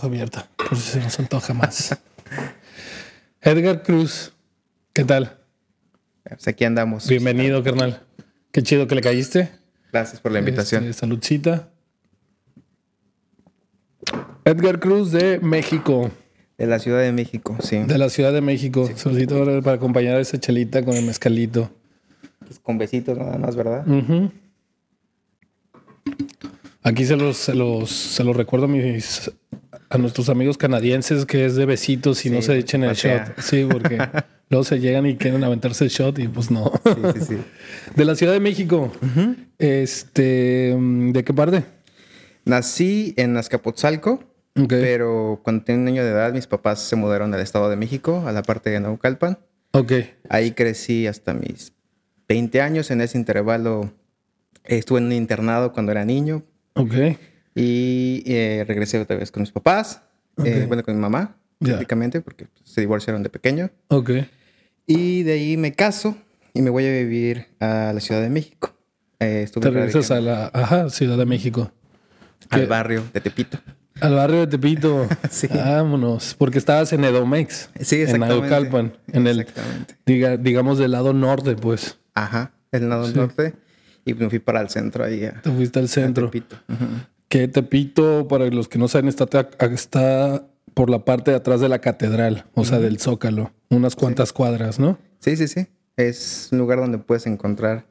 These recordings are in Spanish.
Dejo abierta, por si se nos antoja más. Edgar Cruz, ¿qué tal? Pues aquí andamos. Bienvenido, carnal. Qué chido que le caíste. Gracias por la invitación. Este, saludcita. Edgar Cruz de México. De la Ciudad de México, sí. De la Ciudad de México. Solicito ahora para acompañar a esa chelita con el mezcalito. Pues con besitos nada más, ¿verdad? Ujú. Aquí se los, se los, se los recuerdo a mis a nuestros amigos canadienses que es de besitos y no se echen el shot. Sí, porque luego se llegan y quieren aventarse el shot y pues no. Sí, sí, sí. De la Ciudad de México. Este, ¿de qué parte? Nací en Azcapotzalco, Ok. pero cuando tenía un año de edad, mis papás se mudaron al Estado de México, a la parte de Naucalpan. Ok. Ahí crecí hasta mis 20 años. En ese intervalo estuve en un internado cuando era niño Ok. Y eh, regresé otra vez con mis papás, eh, Ok. bueno, con mi mamá, prácticamente, porque se divorciaron de pequeño. Ok. Y de ahí me caso y me voy a vivir a la Ciudad de México. Eh, estuve Te regresas a la ajá, Ciudad de México. al ¿Qué? barrio de Tepito. Al barrio de Tepito. Sí. Vámonos. Porque estabas en Edomex. Sí, En exactamente. Naucalpan. En el, Exactamente. diga, digamos, del lado norte, pues. Ajá, el lado Sí. norte. Y me fui para el centro ahí a, Te fuiste al a centro. Tepito. Ujú. Que Tepito, para los que no saben, está, está por la parte de atrás de la catedral, o sea, del Zócalo. Unas cuantas cuadras, ¿no? Sí, sí, sí. Es un lugar donde puedes encontrar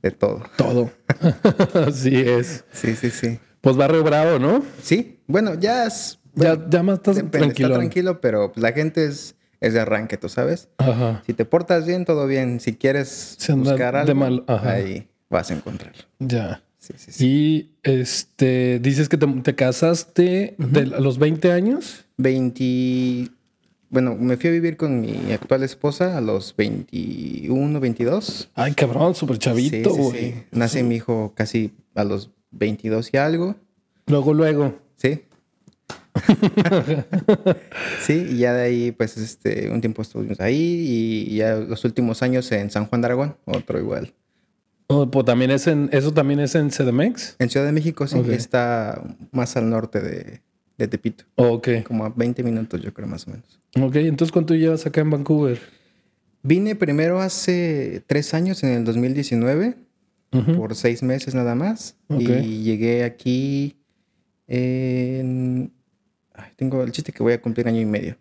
de todo. Todo. Así es. Sí, sí, sí. Pues barrio bravo, ¿no? Sí, bueno, ya es... Ya, ya más estás depende, tranquilo. Está tranquilo, pero la gente es, es de arranque, tú sabes. Ajá. Si te portas bien, todo bien. Si quieres buscar de algo, mal- ajá. ahí vas a encontrarlo. Ya. Sí, sí, sí. Y este, dices que te, te casaste de, a los 20 años. 20... Bueno, me fui a vivir con mi actual esposa a los 21, 22. Ay, cabrón, súper chavito, güey. Nace mi hijo casi a los 22 y algo. Luego, luego. Sí. sí, y ya de ahí, pues, este, un tiempo estuvimos ahí y ya los últimos años en San Juan de Aragón, otro igual. Oh, pues también es en, eso también es en CDMX. En Ciudad de México, sí, Ok. está más al norte de, de Tepito, Ok. como a 20 minutos, yo creo, más o menos. Ok, entonces ¿cuánto llevas acá en Vancouver? Vine primero hace tres años, en el 2019, Ujú. por seis meses nada más, Ok. y llegué aquí en... ay, tengo el chiste que voy a cumplir año y medio.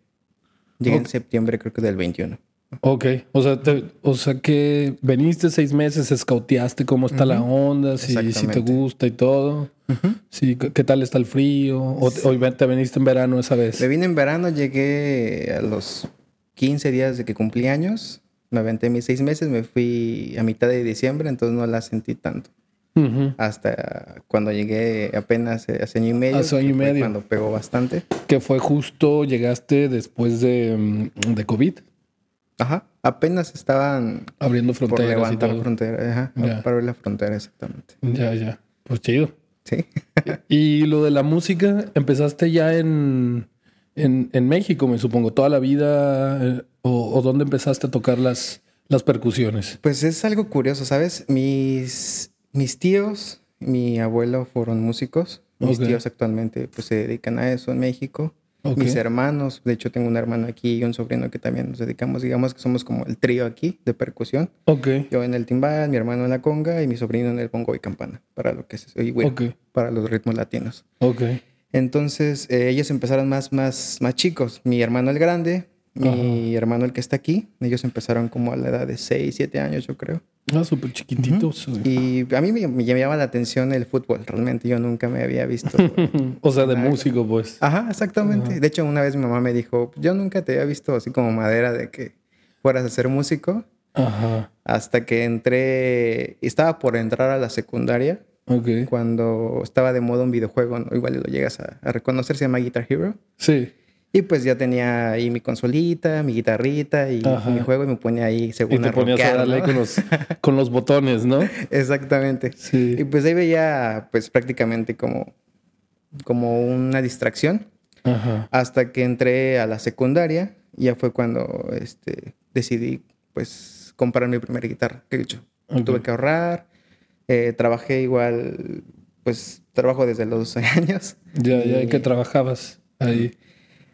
Llegué en Ok. septiembre, creo que del 21. Ok, o sea, te- o sea que veniste seis meses, escauteaste cómo está la onda, si, si te gusta y todo. Sí, ¿qué qué tal está el frío? ¿O te- hoy te viniste en verano esa vez? Me vine en verano, llegué a los 15 días de que cumplí años. Me aventé mis seis meses, me fui a mitad de diciembre, entonces no la sentí tanto. Ujú. Hasta cuando llegué apenas hace año y medio. Hace año y medio. Cuando pegó bastante. Que fue justo, llegaste después de, mm, de COVID, Ajá. Apenas estaban abriendo por fronteras y levantar todo. frontera. Ajá. Ya. Para abrir la frontera, exactamente. Ya, ya. Pues chido. Sí. Y lo de la música, empezaste ya en, en, en México, me supongo, toda la vida, eh, o, o dónde empezaste a tocar las, las percusiones. Pues es algo curioso, ¿sabes? Mis, mis tíos, mi abuelo fueron músicos. Mis tíos actualmente pues se dedican a eso en México. Mis hermanos, de hecho tengo un hermano aquí y un sobrino que también nos dedicamos, digamos que somos como el trío aquí de percusión. Ok, Yo en el timbal, mi hermano en la conga y mi sobrino en el bongo y campana, para lo que es, y ok, para los ritmos latinos. ok. Entonces eh, ellos empezaron más, más, más chicos. Mi hermano el grande, mi hermano el que está aquí, ellos empezaron como a la edad de 6, 7 años yo creo. Ah, súper chiquititos. Y a mí me, me llamaba la atención el fútbol, realmente yo nunca me había visto. o sea, de músico, pues. Ajá, exactamente. De hecho, una vez mi mamá me dijo, yo nunca te había visto así como madera de que fueras a ser músico, Ajá. hasta que entré, estaba por entrar a la secundaria, Ok. cuando estaba de moda un videojuego, ¿no? igual lo llegas a, a reconocer, se llama Guitar Hero. Sí. Y pues ya tenía ahí mi consolita, mi guitarrita y Ajá. mi juego y me ponía ahí según Y te a ponías a darle ¿no? con, los, con los botones, ¿no? Exactamente. Sí. Y pues ahí veía pues prácticamente como, como una distracción Ajá. hasta que entré a la secundaria. y Ya fue cuando este, decidí pues comprar mi primera guitarra. Que Ok. tuve que ahorrar. eh, trabajé igual pues trabajo desde los 12 años. Ya, ya, ¿qué trabajabas ahí?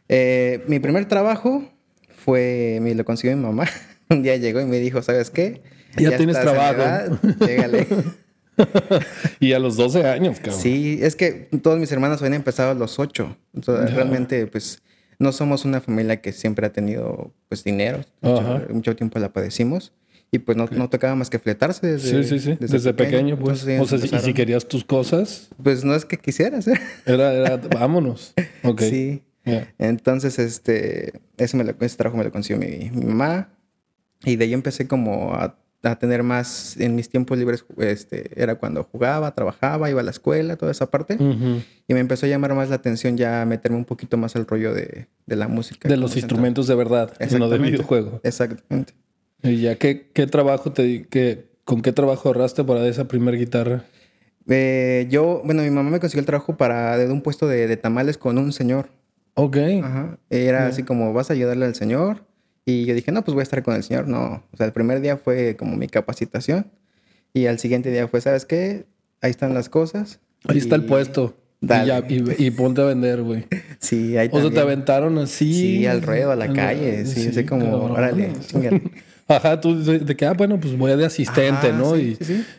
Eh, mi primer trabajo fue, me lo consiguió mi mamá. Un día llegó y me dijo, ¿sabes qué? Ya, tienes trabajo. Llégale. y a los 12 años, cabrón. Sí, es que todos mis hermanos habían empezado a los 8. Entonces, realmente, pues, no somos una familia que siempre ha tenido, pues, dinero. Mucho, mucho, tiempo la padecimos. Y pues no, no tocaba más que fletarse desde, sí, sí, sí. desde, pequeño. pues. o sea, y si querías tus cosas. Pues no es que quisieras. ¿eh? Era, era, vámonos. Ok. Sí. Entonces, este, ese, me lo, ese trabajo me lo consiguió mi, mi mamá. Y de ahí empecé como a a tener más en mis tiempos libres, este, era cuando jugaba, trabajaba, iba a la escuela, toda esa parte. Y me empezó a llamar más la atención ya meterme un poquito más al rollo de, de la música. De los instrumentos de verdad, no de videojuego. Exactamente. ¿Y ya qué, qué trabajo te... Qué, ¿Con qué trabajo ahorraste para esa primera guitarra? Eh, yo, bueno, mi mamá me consiguió el trabajo para de un puesto de, de tamales con un señor. Ok. Ajá. Era así como, vas a ayudarle al señor y yo dije, no, pues voy a estar con el Señor. No, o sea, el primer día fue como mi capacitación. Y al siguiente día fue, ¿sabes qué? Ahí están las cosas. Ahí está el puesto. Y, ponte a vender, güey. Sí, ahí O sea, te aventaron así. Sí, al ruedo, a la calle. Sí, así como, órale, Ajá, tú de, que, ah, bueno, pues voy de asistente, ¿no? y,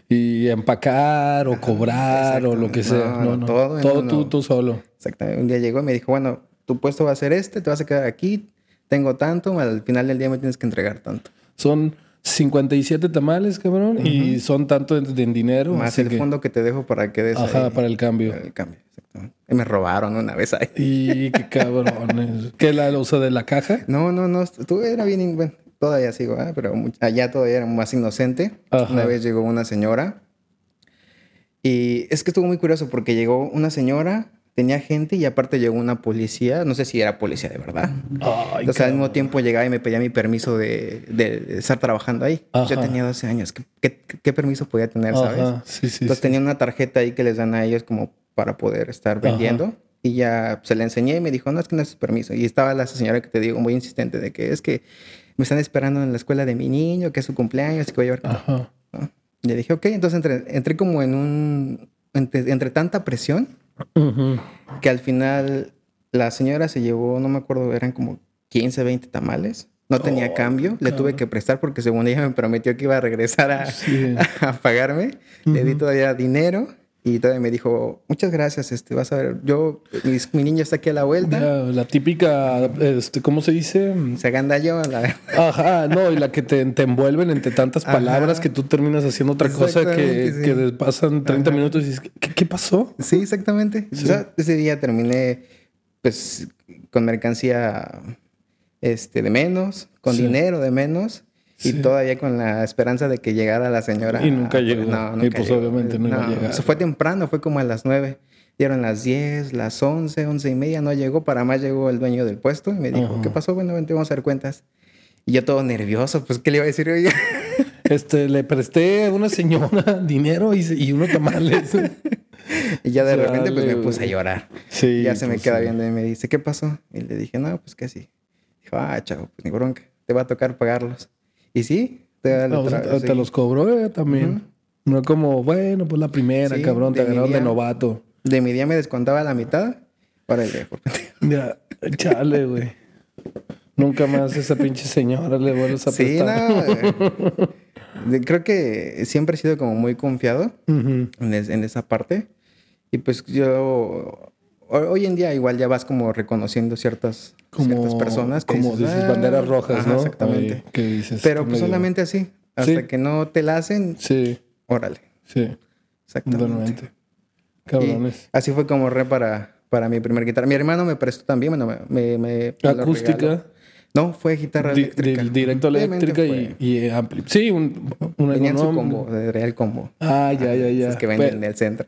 y, empacar o cobrar o lo que sea. No, no, Todo, todo tú, tú solo. Exactamente. Un día llegó y me dijo, bueno, tu puesto va a ser este, te vas a quedar aquí, tengo tanto, al final del día me tienes que entregar tanto. Son 57 tamales, cabrón, y son tanto en, dinero. Más el fondo que te dejo para que des. Ajá, para el cambio. Para el cambio, exactamente. Y me robaron una vez ahí. Y qué cabrones. ¿Qué la uso de la caja? No, no, no. Tú era bien. Bueno, todavía sigo, ¿eh? pero allá todavía era más inocente. Una vez llegó una señora. Y es que estuvo muy curioso porque llegó una señora tenía gente y aparte llegó una policía, no sé si era policía de verdad. Entonces al mismo tiempo llegaba y me pedía mi permiso de, de estar trabajando ahí. Yo tenía 12 años, ¿Qué, qué, permiso podía tener, sabes? Sí, sí, Entonces tenía una tarjeta ahí que les dan a ellos como para poder estar vendiendo. Y ya se la enseñé y me dijo, no, es que no es permiso. Y estaba la señora que te digo muy insistente de que es que me están esperando en la escuela de mi niño, que es su cumpleaños, que voy a llevar... Y le dije, ok, entonces entré, entré como en un... Entre, entre tanta presión que al final la señora se llevó, no me acuerdo, eran como 15, 20 tamales. No tenía oh, cambio, le tuve que prestar porque según ella me prometió que iba a regresar a, a, pagarme. Le di todavía dinero y todavía me dijo, muchas gracias, este, vas a ver, yo, mi, niño está aquí a la vuelta. La, típica, este, ¿cómo se dice? Se yo La... Ajá, no, y la que te, te envuelven entre tantas palabras que tú terminas haciendo otra cosa que, que pasan 30 minutos y dices, ¿qué, ¿qué, pasó? Sí, exactamente. O sea, ese día terminé, pues, con mercancía este, de menos, con dinero de menos. Y todavía con la esperanza de que llegara la señora. Y nunca llegó. No, nunca y pues obviamente no, iba a llegar. fue temprano, fue como a las nueve. Dieron las diez, las once, once y media, no llegó. Para más llegó el dueño del puesto y me dijo, ¿qué pasó? Bueno, vente, vamos a hacer cuentas. Y yo todo nervioso, pues, ¿qué le iba a decir hoy? Este, le presté a una señora dinero y, y unos tamales. y ya de repente, pues, me puse a llorar. Sí. ya se me pues queda viendo y me dice, ¿qué pasó? Y le dije, no, pues, que sí. Dijo, ah, chavo, pues, ni bronca. Te va a tocar pagarlos. Y sí, te, los cobró eh, también. No como, bueno, pues la primera, cabrón, te agarraron de novato. De mi día me descontaba la mitad. Para el Ya, chale, güey. Nunca más esa pinche señora le vuelves a sí, No, creo que siempre he sido como muy confiado en, en, esa parte. Y pues yo hoy en día igual ya vas como reconociendo ciertas, ciertas personas. como dices, ah, banderas rojas, ¿no? Exactamente. Pero pues solamente así. Hasta que no te la hacen. Sí. Órale. Sí. Exactamente. Cabrones. así fue como re para, para mi primer guitarra. Mi hermano me prestó también, bueno, me... me, ¿Acústica? No, fue guitarra eléctrica. directo eléctrica y, y ampli. Sí, un, un Tenían su combo, de real combo. Ah, ya, ya, ya. Es que venden en el centro.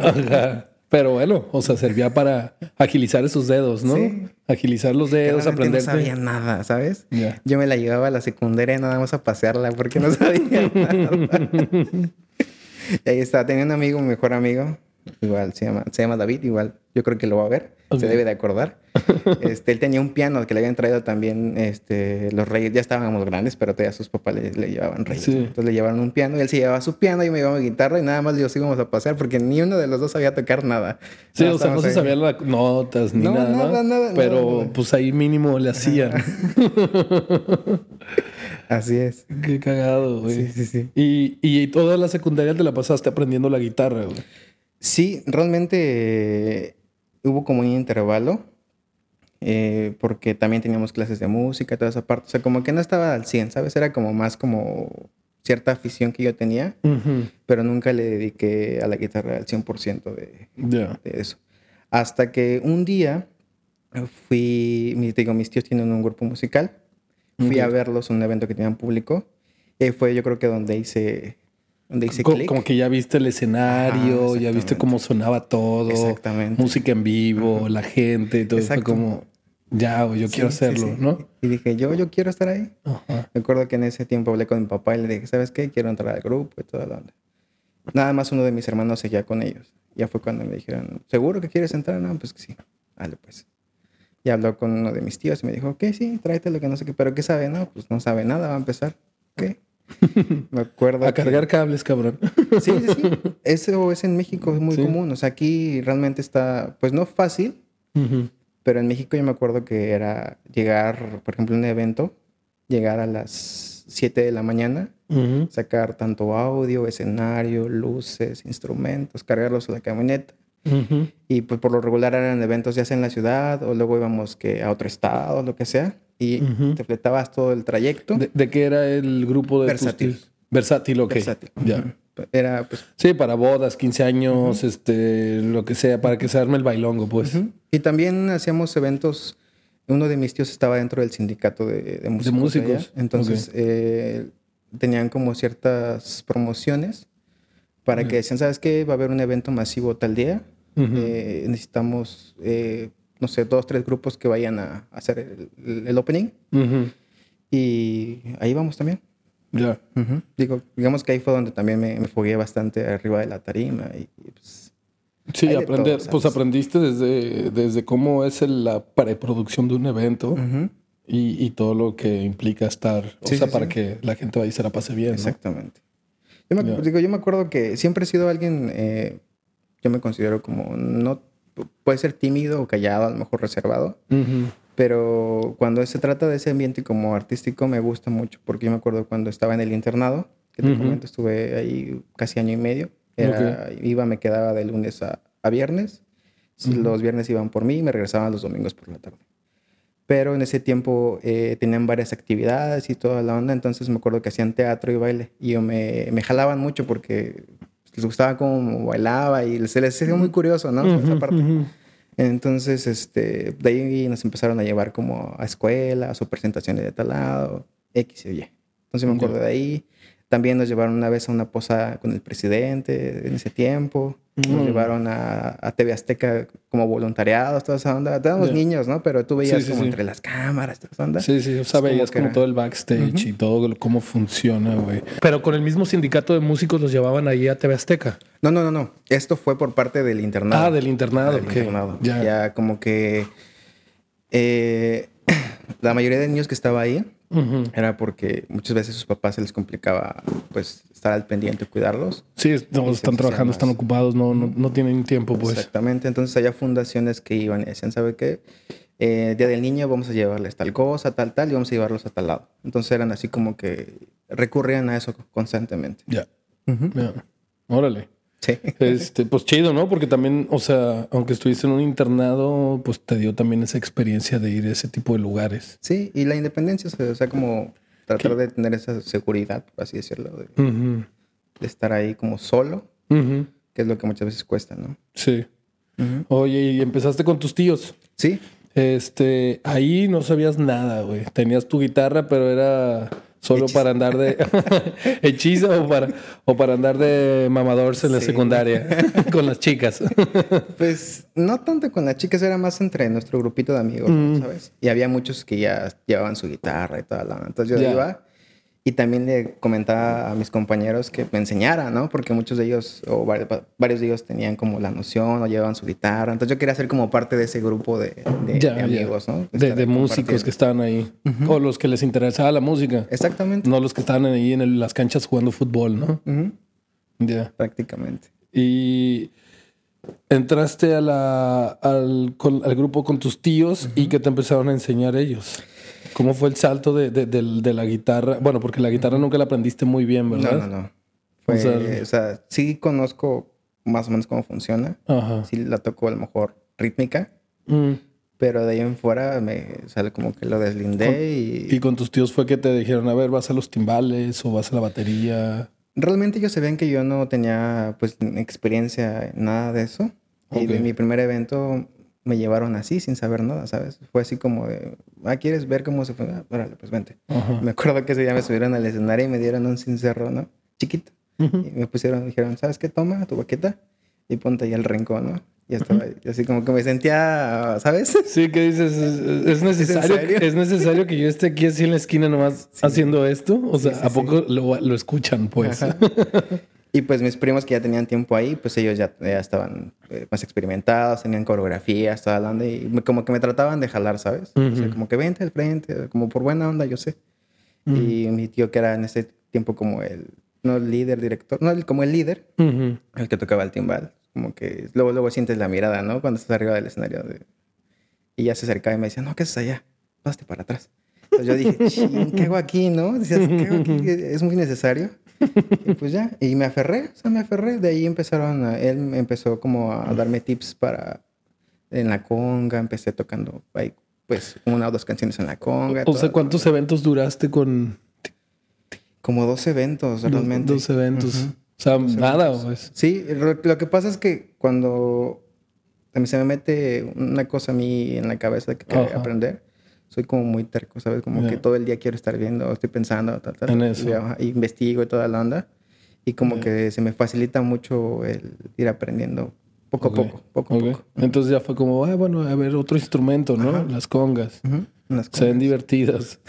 Pero bueno, o sea, servía para agilizar esos dedos, ¿no? Sí. Agilizar los dedos, aprender. No sabía nada, ¿sabes? Yo me la llevaba a la secundaria nada más a pasearla porque no sabía nada. y ahí estaba, tenía un amigo, un mejor amigo, igual se llama, se llama David, igual yo creo que lo va a ver, se debe de acordar. Este, él tenía un piano que le habían traído también este, los reyes, ya estábamos grandes, pero todavía sus papás le, llevaban reyes. Entonces le llevaron un piano y él se llevaba su piano y me llevaba mi guitarra y nada más los íbamos a pasear porque ni uno de los dos sabía tocar nada. Sí, o sea, no se sabían las notas ni nada, nada, nada, Pero pues ahí mínimo le hacían. Así es. Qué cagado, güey. Sí, sí, sí. Y, y toda la secundaria te la pasaste aprendiendo la guitarra, güey. Sí, realmente hubo como un intervalo. Eh, porque también teníamos clases de música, toda esa parte. O sea, como que no estaba al 100, ¿sabes? Era como más como cierta afición que yo tenía, pero nunca le dediqué a la guitarra al 100% de, de eso. Hasta que un día fui, digo, mis tíos tienen un grupo musical, fui a verlos en un evento que tenían público, y fue yo creo que donde hice donde dice como, que ya viste el escenario, ya viste cómo sonaba todo. Exactamente. Música en vivo, la gente, todo. Fue como, ya, yo quiero hacerlo, ¿no? Y dije, yo, yo quiero estar ahí. Me acuerdo que en ese tiempo hablé con mi papá y le dije, ¿sabes qué? Quiero entrar al grupo y todo. Nada más uno de mis hermanos seguía con ellos. Ya fue cuando me dijeron, ¿seguro que quieres entrar? No, pues que sí. Dale, pues. Y habló con uno de mis tíos y me dijo, ok, sí, tráete lo que no sé qué. ¿Pero qué sabe? No, pues no sabe nada, va a empezar. ¿Qué? Me acuerdo. A cargar cables, cabrón. Sí, sí, sí. Eso es en México, es muy común. O sea, aquí realmente está, pues no fácil, pero en México yo me acuerdo que era llegar, por ejemplo, a un evento, llegar a las 7 de la mañana, sacar tanto audio, escenario, luces, instrumentos, cargarlos a la camioneta. Y pues por lo regular eran eventos ya sea en la ciudad o luego íbamos que a otro estado, lo que sea y te fletabas todo el trayecto. ¿De, qué era el grupo de Versátil. Versátil, ok. Versátil. Ya. Era, pues... Sí, para bodas, 15 años, este, lo que sea, para que se arme el bailongo, pues. Y también hacíamos eventos. Uno de mis tíos estaba dentro del sindicato de, músicos. De músicos. Entonces, eh, tenían como ciertas promociones para que decían, ¿sabes qué? Va a haber un evento masivo tal día. Eh, necesitamos eh, no sé, dos, tres grupos que vayan a, hacer el, opening. Y ahí vamos también. Ya. Digo, digamos que ahí fue donde también me, me fogué bastante arriba de la tarima y, pues... Sí, aprender, pues aprendiste desde, desde cómo es la preproducción de un evento y, y, todo lo que implica estar, o sea, para que la gente vaya y se la pase bien. Exactamente. Yo me, digo, yo me acuerdo que siempre he sido alguien, eh, yo me considero como no puede ser tímido o callado, a lo mejor reservado. Pero cuando se trata de ese ambiente como artístico me gusta mucho porque yo me acuerdo cuando estaba en el internado, que te comento, estuve ahí casi año y medio. Iba, me quedaba de lunes a, viernes. Los viernes iban por mí y me regresaban los domingos por la tarde. Pero en ese tiempo eh, tenían varias actividades y toda la onda, entonces me acuerdo que hacían teatro y baile. Y yo me, me jalaban mucho porque les gustaba cómo bailaba y se les hacía muy curioso, ¿no? Esa parte. Entonces, este, de ahí nos empezaron a llevar como a escuelas o presentaciones de tal lado, X y Y. Entonces me acuerdo de ahí. También nos llevaron una vez a una posada con el presidente en ese tiempo. Nos mm. llevaron a, a, TV Azteca como voluntariados, toda esa onda. Éramos niños, ¿no? Pero tú veías como entre las cámaras, toda esa onda. Sí, sí, o sea, veías como, todo el backstage y todo cómo funciona, güey. Pero con el mismo sindicato de músicos los llevaban ahí a TV Azteca. No, no, no, no. Esto fue por parte del internado. Ah, del internado, del internado. Ya. ya como que eh, la mayoría de niños que estaba ahí era porque muchas veces sus papás se les complicaba pues estar al pendiente, cuidarlos. Sí, están trabajando, están ocupados, no, no, tienen tiempo pues. Exactamente, entonces había fundaciones que iban y decían, ¿sabe qué? Eh, Día del Niño vamos a llevarles tal cosa, tal, tal, y vamos a llevarlos a tal lado. Entonces eran así como que recurrían a eso constantemente. Ya. Órale. Sí. Este, pues chido, ¿no? Porque también, o sea, aunque estuviste en un internado, pues te dio también esa experiencia de ir a ese tipo de lugares. Sí, y la independencia, o sea, como tratar de tener esa seguridad, por así decirlo, de, estar ahí como solo, que es lo que muchas veces cuesta, ¿no? Sí. Oye, y empezaste con tus tíos. Sí. Este, ahí no sabías nada, güey. Tenías tu guitarra, pero era Solo para andar de hechizo o para, o para andar de mamadores en la secundaria con las chicas. pues no tanto con las chicas, era más entre nuestro grupito de amigos, mm. ¿sabes? Y había muchos que ya llevaban su guitarra y toda la... Entonces yo iba Y también le comentaba a mis compañeros que me enseñara, ¿no? Porque muchos de ellos, o varios de ellos tenían como la noción o llevaban su guitarra. Entonces yo quería ser como parte de ese grupo de, amigos, ¿no? De, músicos que estaban ahí. O los que les interesaba la música. Exactamente. No los que estaban ahí en las canchas jugando fútbol, ¿no? Ya. Prácticamente. Y entraste a la, al, grupo con tus tíos y que te empezaron a enseñar ellos. ¿Cómo fue el salto de, de, la guitarra? Bueno, porque la guitarra nunca la aprendiste muy bien, ¿verdad? No, no, no. o, sea, sí conozco más o menos cómo funciona. Sí la toco a lo mejor rítmica. Mm. Pero de ahí en fuera me sale como que lo deslindé y... ¿Y con tus tíos fue que te dijeron, a ver, vas a los timbales o vas a la batería? Realmente ellos se ven que yo no tenía pues experiencia en nada de eso. Y de mi primer evento me llevaron así, sin saber nada, ¿sabes? Fue así como de, ah, ¿quieres ver cómo se fue? Ah, órale, pues vente. Me acuerdo que ese día me subieron al escenario y me dieron un cincerro, ¿no? Chiquito. Y me pusieron, dijeron, ¿sabes qué? Toma tu baqueta y ponte ahí el rincón, ¿no? Y estaba así como que me sentía, ¿sabes? Sí, que dices, ¿es, necesario, ¿Es, necesario que yo esté aquí así en la esquina nomás haciendo esto? O sea, ¿a poco lo, lo, escuchan, pues? Y pues mis primos que ya tenían tiempo ahí, pues ellos ya, ya estaban eh, más experimentados, tenían coreografía, estaba hablando y como que me trataban de jalar, ¿sabes? o sea, como que vente al frente, como por buena onda, yo sé. Y mi tío que era en ese tiempo como el, no el líder, director, no, como el líder, el que tocaba el timbal. Como que luego, luego sientes la mirada, ¿no? Cuando estás arriba del escenario. De... Y ya se acercaba y me decía, no, ¿qué haces allá? Paste para atrás. Entonces yo dije, ¿qué hago aquí, no? Decías, ¿qué hago aquí? Es muy necesario. Y pues ya, y me aferré, o sea, me aferré. De ahí empezaron, a, él empezó como a darme tips para en la conga, empecé tocando ahí, pues una o dos canciones en la conga. O sea, ¿cuántos eventos duraste con...? Como dos eventos, realmente. Dos, eventos. O sea, nada. Pues. Sí, lo que pasa es que cuando se me mete una cosa a mí en la cabeza que quiero aprender, soy como muy terco, ¿sabes? Como que todo el día quiero estar viendo, estoy pensando, tal, tal. En eso. Y, investigo y toda la onda. Y como que se me facilita mucho el ir aprendiendo poco a poco, poco a poco. Entonces ya fue como, ah, bueno, a ver, otro instrumento, ¿no? Las congas. Se ven divertidas.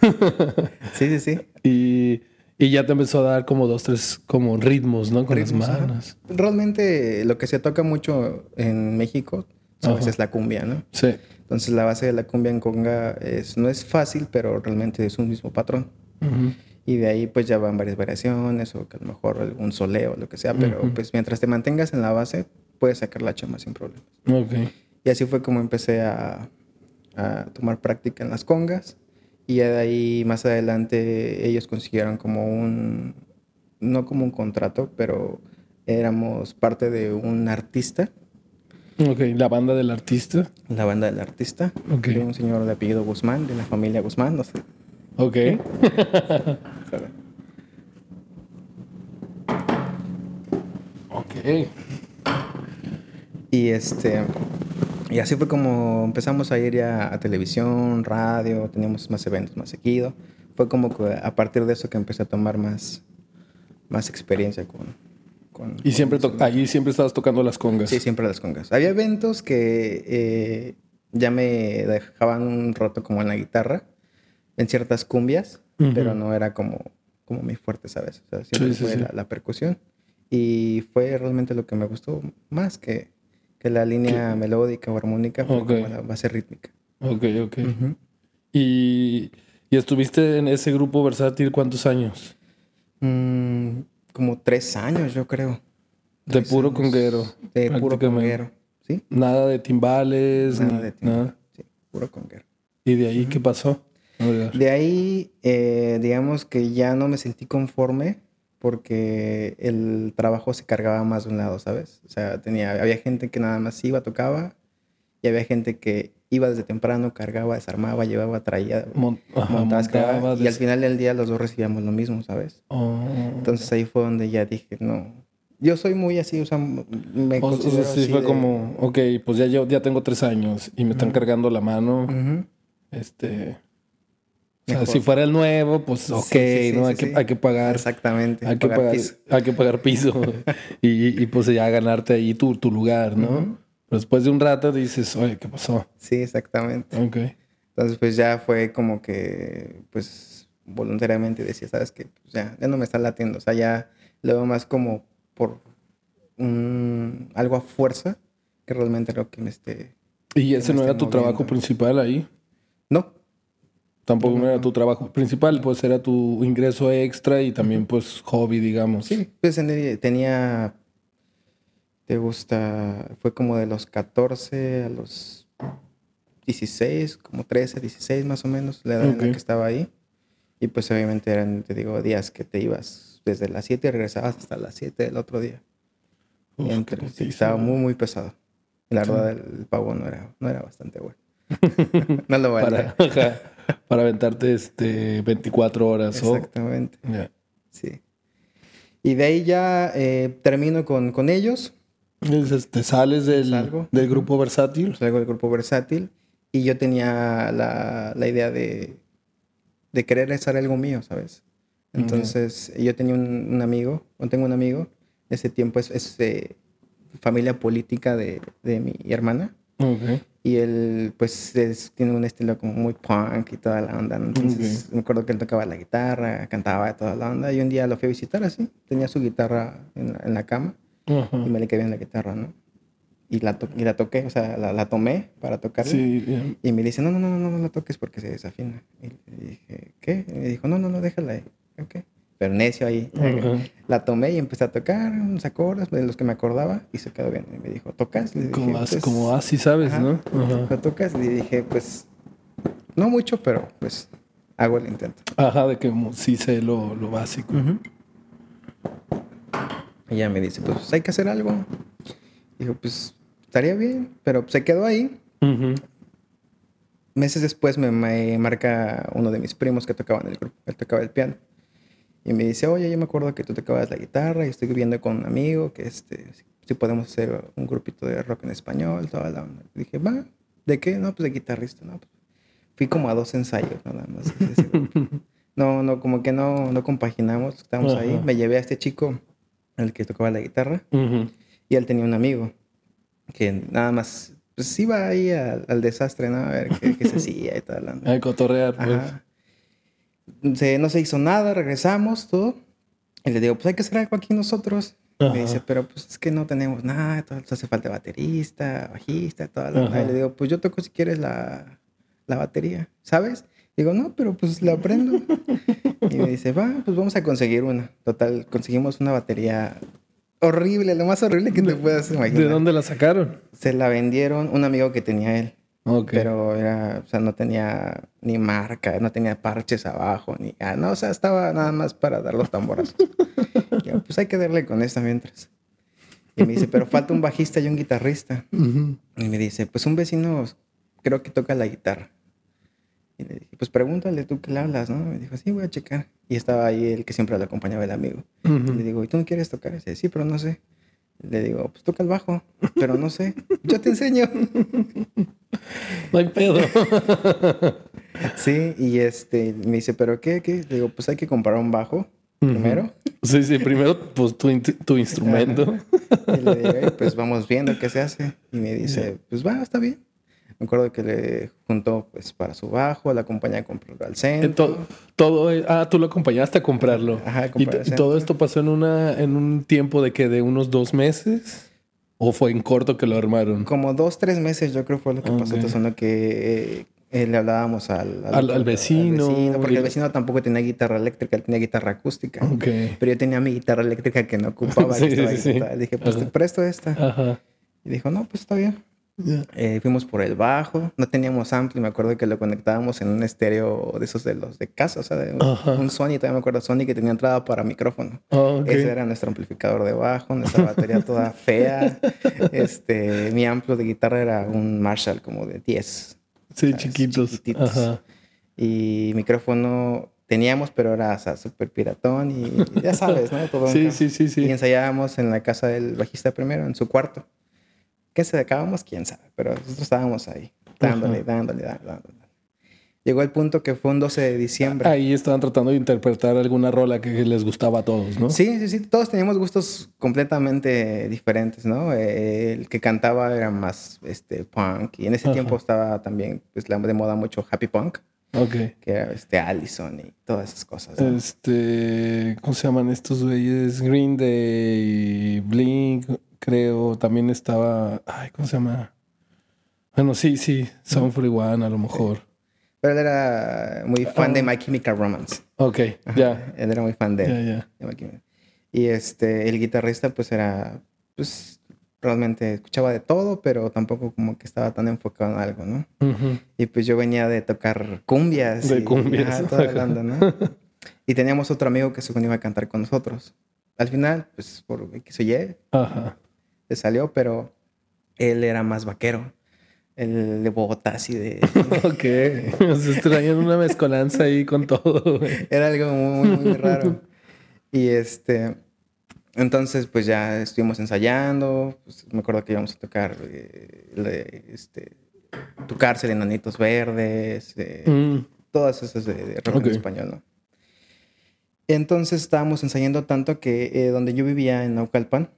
sí, sí, sí. Y, y, ya te empezó a dar como dos, tres como ritmos, ¿no? Con las manos. Realmente lo que se toca mucho en México ¿sabes? es la cumbia, ¿no? Sí. Entonces la base de la cumbia en conga es, no es fácil, pero realmente es un mismo patrón. Y de ahí pues ya van varias variaciones o que a lo mejor algún soleo, lo que sea, pero pues mientras te mantengas en la base puedes sacar la chama sin problemas. Okay. Y así fue como empecé a, a tomar práctica en las congas. Y de ahí más adelante ellos consiguieron como un, no como un contrato, pero éramos parte de un artista Ok, la banda del artista. La banda del artista. Ok. un señor de apellido Guzmán, de la familia Guzmán, no sé. Ok. ok. Y este. Y así fue como empezamos a ir ya a televisión, radio, teníamos más eventos más seguido. Fue como que a partir de eso que empecé a tomar más, más experiencia con, y siempre allí siempre estabas tocando las congas. Sí, siempre las congas. Había eventos que eh, ya me dejaban un rato como en la guitarra, en ciertas cumbias, pero no era como, como mi fuerte, ¿sabes? O sea, siempre fue La, percusión. Y fue realmente lo que me gustó más que, que la línea melódica o armónica, fue como la base rítmica. Ok, ok. ¿Y, ¿Y, estuviste en ese grupo versátil cuántos años? Mm, como tres años, yo creo. De puro conguero. De puro conguero, ¿sí? Nada de timbales, nada de timbales. Sí, puro conguero. ¿Y de ahí qué pasó? De ahí, eh, digamos que ya no me sentí conforme porque el trabajo se cargaba más de un lado, ¿sabes? O sea, tenía, había gente que nada más iba, tocaba, y había gente que iba desde temprano, cargaba, desarmaba, llevaba, traía, montaba, y al final del día los dos recibíamos lo mismo, ¿sabes? Oh. Entonces ahí fue donde ya dije, no. Yo soy muy así, o sea, me o, sí, fue como, ok, pues ya yo ya tengo tres años y me están cargando la mano. Este. O sea, si fuera el nuevo, pues ok, ¿no? hay, que, hay que pagar. Exactamente. Hay que pagar, piso. Hay que pagar piso. y, y, pues ya ganarte ahí tu, tu lugar, ¿no? Después de un rato dices, oye, ¿qué pasó? Sí, exactamente. Ok. Entonces, pues ya fue como que, pues, voluntariamente decía, sabes que pues ya, ya no me está latiendo, o sea, ya lo veo más como por un, algo a fuerza que realmente lo que me esté... ¿Y ese no era tu trabajo principal ahí? No. Tampoco no, era tu trabajo principal, pues era tu ingreso extra y también pues hobby, digamos. Sí, pues tenía, te gusta, fue como de los 14 a los 16, como 13, 16 más o menos, la edad en la que estaba ahí. Y pues obviamente eran, te digo, días que te ibas desde las 7 y regresabas hasta las 7 del otro día. estaba muy, muy pesado. Y la verdad, el pavo no era, no era bastante bueno. no lo valía. Para, para aventarte este 24 horas. Exactamente. Sí. Y de ahí ya eh, termino con, con ellos. Te sales del, del grupo versátil. Salgo del grupo versátil. Y yo tenía la, la idea de, de querer hacer algo mío, ¿sabes? Entonces, yo tenía un, amigo, o tengo un amigo, ese tiempo es, es eh, familia política de, de mi hermana. Y él, pues, tiene un estilo como muy punk y toda la onda. Entonces, me acuerdo que él tocaba la guitarra, cantaba toda la onda. Y un día lo fui a visitar así. Tenía su guitarra en, la cama. Y me le quedé en la guitarra, ¿no? Y la, y la toqué, o sea, la, la tomé para tocarla. Sí, y me dice, no, no, no, no, no la toques porque se desafina. Y le dije, ¿qué? Y me dijo, no, no, no, déjala ahí. Ok. Pero necio ahí. La tomé y empecé a tocar unos acordes de los que me acordaba y se quedó bien. Y me dijo, ¿tocas? Le como, pues, como así sabes, ¿no? ¿Lo tocas? Y dije, pues, no mucho, pero pues hago el intento. Ajá, de que sí sé lo, lo básico. Y ella me dice, pues hay que hacer algo. Dijo, pues estaría bien, pero se quedó ahí. Meses después me, marca uno de mis primos que tocaba en el grupo, él tocaba el piano. Y me dice, oye, yo me acuerdo que tú tocabas la guitarra y estoy viviendo con un amigo que este, si podemos hacer un grupito de rock en español, toda la onda. dije, va, ¿de qué? No, pues de guitarrista, ¿no? Pues, fui como a dos ensayos nada más. no, no, como que no, no compaginamos, estábamos ahí. Me llevé a este chico, el que tocaba la guitarra, y él tenía un amigo que nada más pues iba ahí al, desastre, ¿no? A ver qué, se hacía y tal. A cotorrear, pues. Se, no se hizo nada, regresamos, todo. Y le digo, pues hay que hacer algo aquí nosotros. Me dice, pero pues es que no tenemos nada, todo, hace falta baterista, bajista, toda la... Y le digo, pues yo toco si quieres la, la batería, ¿sabes? Digo, no, pero pues la aprendo. y me dice, va, pues vamos a conseguir una. Total, conseguimos una batería horrible, lo más horrible que te puedas imaginar. ¿De dónde la sacaron? Se la vendieron un amigo que tenía él. Pero era, o sea, no tenía ni marca, no tenía parches abajo, ni, ah, no, o sea, estaba nada más para dar los tamborazos. pues hay que darle con esta mientras. Y me dice, pero falta un bajista y un guitarrista. Y me dice, pues un vecino creo que toca la guitarra. Y le dije, pues pregúntale tú qué le hablas, ¿no? Me dijo, sí, voy a checar. Y estaba ahí el que siempre le acompañaba el amigo. Le digo, ¿y tú no quieres tocar? Y dice, sí, pero no sé. Le digo, pues toca el bajo, pero no sé. Yo te enseño. No hay pedo. Sí, y este, me dice, ¿pero qué? qué? Le digo, pues hay que comprar un bajo primero. Sí, sí, primero pues tu, tu instrumento. Y le digo, pues vamos viendo qué se hace. Y me dice, pues va, está bien. Me acuerdo que le juntó pues para su bajo, la acompañé a comprarlo al centro. Todo, ah, tú lo acompañaste a comprarlo. Ajá, a ¿Y, ¿Y, todo esto pasó en una en un tiempo de que de unos dos meses o fue en corto que lo armaron. Como dos tres meses yo creo fue lo que pasó. Entonces, lo que eh, le hablábamos al, al, vecino, porque el vecino tampoco tenía guitarra eléctrica, él tenía guitarra acústica. Pero yo tenía mi guitarra eléctrica que no ocupaba. sí, Dije, pues te presto esta. Ajá. Y dijo, no, pues está bien. Eh, fuimos por el bajo, no teníamos ampli, me acuerdo que lo conectábamos en un estéreo de esos de los de casa, o sea, de un, Sony, todavía me acuerdo Sony que tenía entrada para micrófono. Ah, Ese era nuestro amplificador de bajo, nuestra batería toda fea. Este, mi amplo de guitarra era un Marshall como de 10. Sí, chiquitos. Y micrófono teníamos, pero era o súper piratón y ya sabes, ¿no? Todo sí, sí, sí, sí. Y ensayábamos en la casa del bajista primero, en su cuarto. ¿Qué se acabamos? Quién sabe. Pero nosotros estábamos ahí, dándole, dándole, dándole, Llegó el punto que fue un 12 de diciembre. Ahí estaban tratando de interpretar alguna rola que les gustaba a todos, ¿no? Sí, sí, sí. Todos teníamos gustos completamente diferentes, ¿no? el que cantaba era más este, punk. Y en ese tiempo estaba también pues, de moda mucho happy punk. Ok. Que era este Allison y todas esas cosas. Este, ¿cómo se llaman estos güeyes? Green Day, Blink, creo. También estaba, ay, ¿cómo se llama? Bueno, sí, sí, Sound 41 a lo mejor. Pero él era muy fan de ah. My Chemical Romance. Ok, ya. Él era muy fan de, Y este, el guitarrista pues era, pues realmente escuchaba de todo, pero tampoco como que estaba tan enfocado en algo, ¿no? Y pues yo venía de tocar cumbias. De cumbias. ¿no? y teníamos otro amigo que se iba a cantar con nosotros. Al final, pues por X o Y, Ajá. Le salió, pero él era más vaquero. El de Bogotá, así de... ok. Se traían una mezcolanza ahí con todo. Era algo muy, muy raro. y este... Entonces, pues ya estuvimos ensayando. Pues, me acuerdo que íbamos a tocar eh, este, Tu cárcel, Enanitos Verdes, eh, mm. todas esas de, rock en español, ¿no? Entonces estábamos ensayando tanto que eh, donde yo vivía en Naucalpan,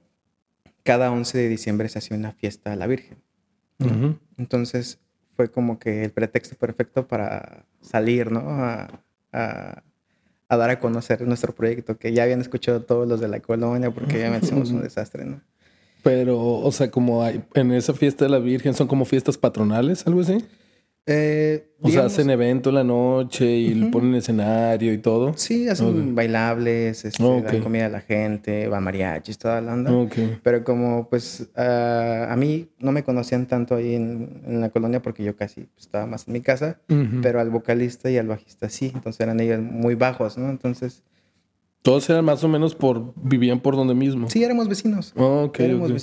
cada 11 de diciembre se hacía una fiesta a la Virgen. Entonces fue como que el pretexto perfecto para salir, ¿no? a, a dar a conocer nuestro proyecto, que ya habían escuchado todos los de la colonia, porque ya hicimos un desastre, ¿no? Pero, o sea, como hay, en esa fiesta de la Virgen, ¿son como fiestas patronales, algo así? Eh, o sea, hacen evento en la noche y ponen escenario y todo. Sí, hacen bailables, este, dan comida a la gente, va mariachis, toda la onda. Pero como pues a mí no me conocían tanto ahí en, la colonia porque yo casi pues, estaba más en mi casa, pero al vocalista y al bajista sí, entonces eran ellos muy bajos, ¿no? Entonces... Todos eran más o menos por, vivían por donde mismo. Sí, éramos vecinos.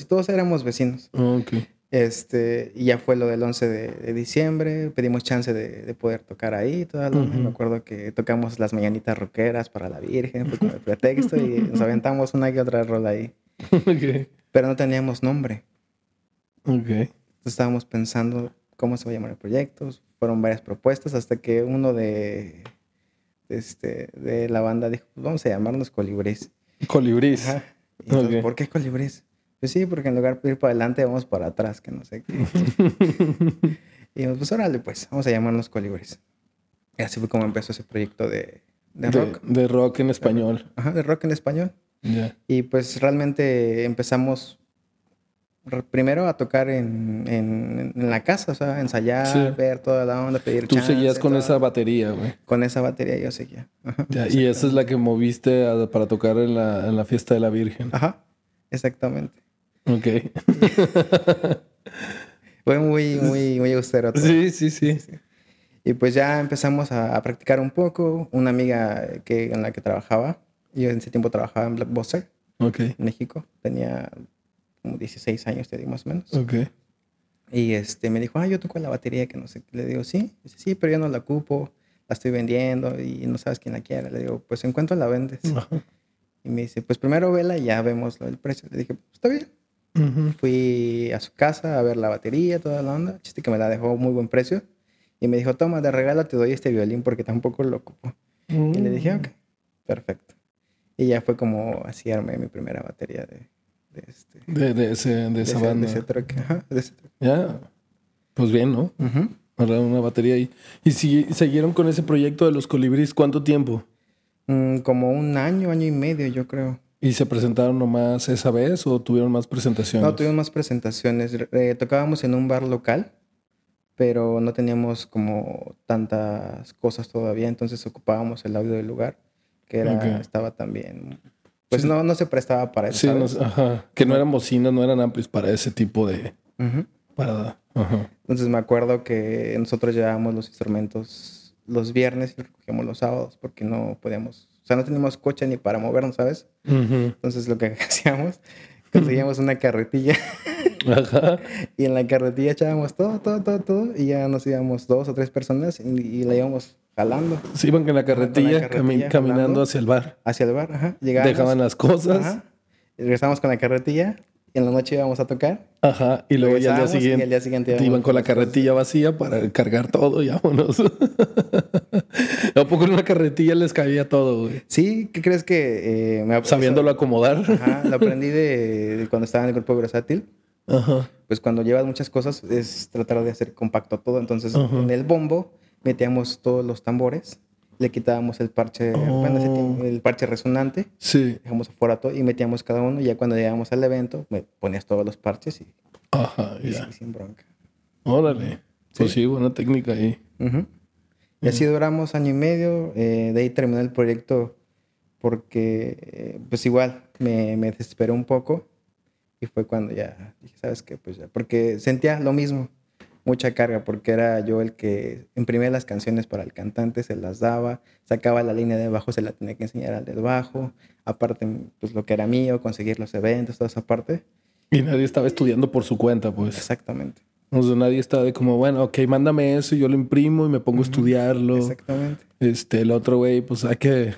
todos éramos vecinos. Okay. Este, y ya fue lo del 11 de, diciembre, pedimos chance de, poder tocar ahí, toda Me acuerdo que tocamos las mañanitas rockeras para la Virgen, fue como el pretexto, y nos aventamos una y otra rola ahí. Pero no teníamos nombre. Entonces estábamos pensando cómo se va a llamar el proyecto, fueron varias propuestas, hasta que uno de, este, de la banda dijo, pues vamos a llamarnos Colibrís. Colibrís. ¿Por qué Colibrís? Pues sí, porque en lugar de ir para adelante, vamos para atrás, que no sé qué. y dijimos, pues órale, pues, vamos a llamarnos colibres. Y así fue como empezó ese proyecto de, rock. De rock en español. Ajá, de rock en español. Y pues realmente empezamos primero a tocar en, en, la casa, o sea, ensayar, ver toda la onda, pedir Tú seguías con esa batería, güey. Con esa batería yo seguía. y esa es la que moviste para tocar en la, en la fiesta de la Virgen. Ajá, exactamente. Ok. Fue muy, muy, muy austero. Sí, sí, sí, Y pues ya empezamos a, practicar un poco. Una amiga que, en la que trabajaba, yo en ese tiempo trabajaba en Blockbuster, okay. en México. Tenía como 16 años, te digo más o menos. Ok. Y este, me dijo, ah, yo toco la batería, que no sé. Le digo, sí. Dice, sí, pero yo no la ocupo, la estoy vendiendo y no sabes quién la quiere. Le digo, pues en cuánto la vendes. Y me dice, pues primero vela y ya vemos el precio. Le dije, pues está bien. Fui a su casa a ver la batería, toda la onda. Chiste que me la dejó muy buen precio. Y me dijo, toma, de regalo te doy este violín porque tampoco lo ocupo. Y le dije, ok, perfecto. Y ya fue como así armé mi primera batería de, de, este, de, ese, de, esa banda. De ese truque. Ajá, de ese Ya, pues bien, ¿no? Una batería ahí. ¿Y si siguieron con ese proyecto de los colibríes cuánto tiempo? Mm, como un año, año y medio, yo creo. ¿Y se presentaron nomás esa vez o tuvieron más presentaciones? No, tuvimos más presentaciones. Eh, tocábamos en un bar local, pero no teníamos como tantas cosas todavía, entonces ocupábamos el audio del lugar, que era, estaba también... Pues no, no se prestaba para eso. Sí, ajá. Que no eran bocinas, no eran amplios para ese tipo de... Parada. Entonces me acuerdo que nosotros llevábamos los instrumentos los viernes y los recogíamos los sábados porque no podíamos o sea, no teníamos coche ni para movernos, ¿sabes? Entonces lo que hacíamos, conseguíamos una carretilla. Ajá. Y en la carretilla echábamos todo, todo, todo, todo. Y ya nos íbamos dos o tres personas y, la íbamos jalando. Se iban en la carretilla, caminando hacia el bar. Hacia el bar, ajá. Dejaban las cosas. Ajá. Y regresamos con la carretilla en la noche íbamos a tocar. Ajá, y luego ya al día siguiente, iban con la carretilla vacía para cargar todo y vámonos. ¿A poco en una carretilla les cabía todo, güey? Sí, ¿qué crees que eh, me Sabiéndolo acomodar. Ajá, lo aprendí de, cuando estaba en el grupo versátil. Ajá. Pues cuando llevas muchas cosas es tratar de hacer compacto todo. Entonces, en el bombo metíamos todos los tambores, le quitábamos el parche, bueno, Oh. el parche resonante, Sí. dejamos afuera todo y metíamos cada uno. Y ya cuando llegamos al evento, me ponías todos los parches y, Ajá, y sí, sin bronca. Órale. Pues Sí. sí, buena técnica ahí. Ujú. Y así duramos año y medio. eh, de ahí terminé el proyecto porque, eh, pues igual, me, me desesperé un poco. Y fue cuando ya dije, ¿sabes qué? Pues ya, porque sentía lo mismo, mucha carga, porque era yo el que imprimía las canciones para el cantante, se las daba, sacaba la línea de bajo, se la tenía que enseñar al del bajo. Aparte, pues lo que era mío, conseguir los eventos, toda esa parte. Y nadie estaba estudiando por su cuenta, pues. Exactamente. O sea, nadie estaba de como, bueno, ok, mándame eso y yo lo imprimo y me pongo a estudiarlo. Exactamente. Este, el otro güey, pues hay que.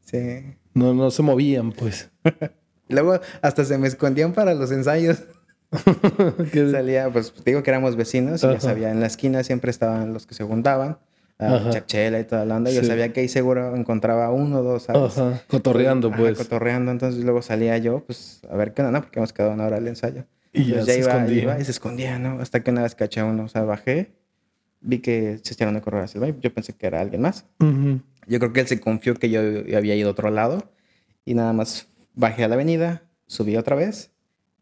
Sí. No, no se movían, pues. Luego hasta se me escondían para los ensayos. Salía, pues digo que éramos vecinos y Ajá. ya sabía, en la esquina siempre estaban los que se juntaban, a Ajá. Chachela y toda la onda. y Yo Sí. sabía que ahí seguro encontraba uno o dos, ¿sabes? Ajá, cotorreando, Ajá, pues. cotorreando. Entonces luego salía yo, pues a ver qué onda, ¿no? Porque hemos quedado una hora del ensayo. Y ya Entonces, se iba, escondía. iba y se escondía, ¿no? Hasta que una vez caché a uno, o sea, bajé, vi que se echaron a correr hacia el. Yo pensé que era alguien más. Ujú. Yo creo que él se confió que yo había ido a otro lado y nada más bajé a la avenida, subí otra vez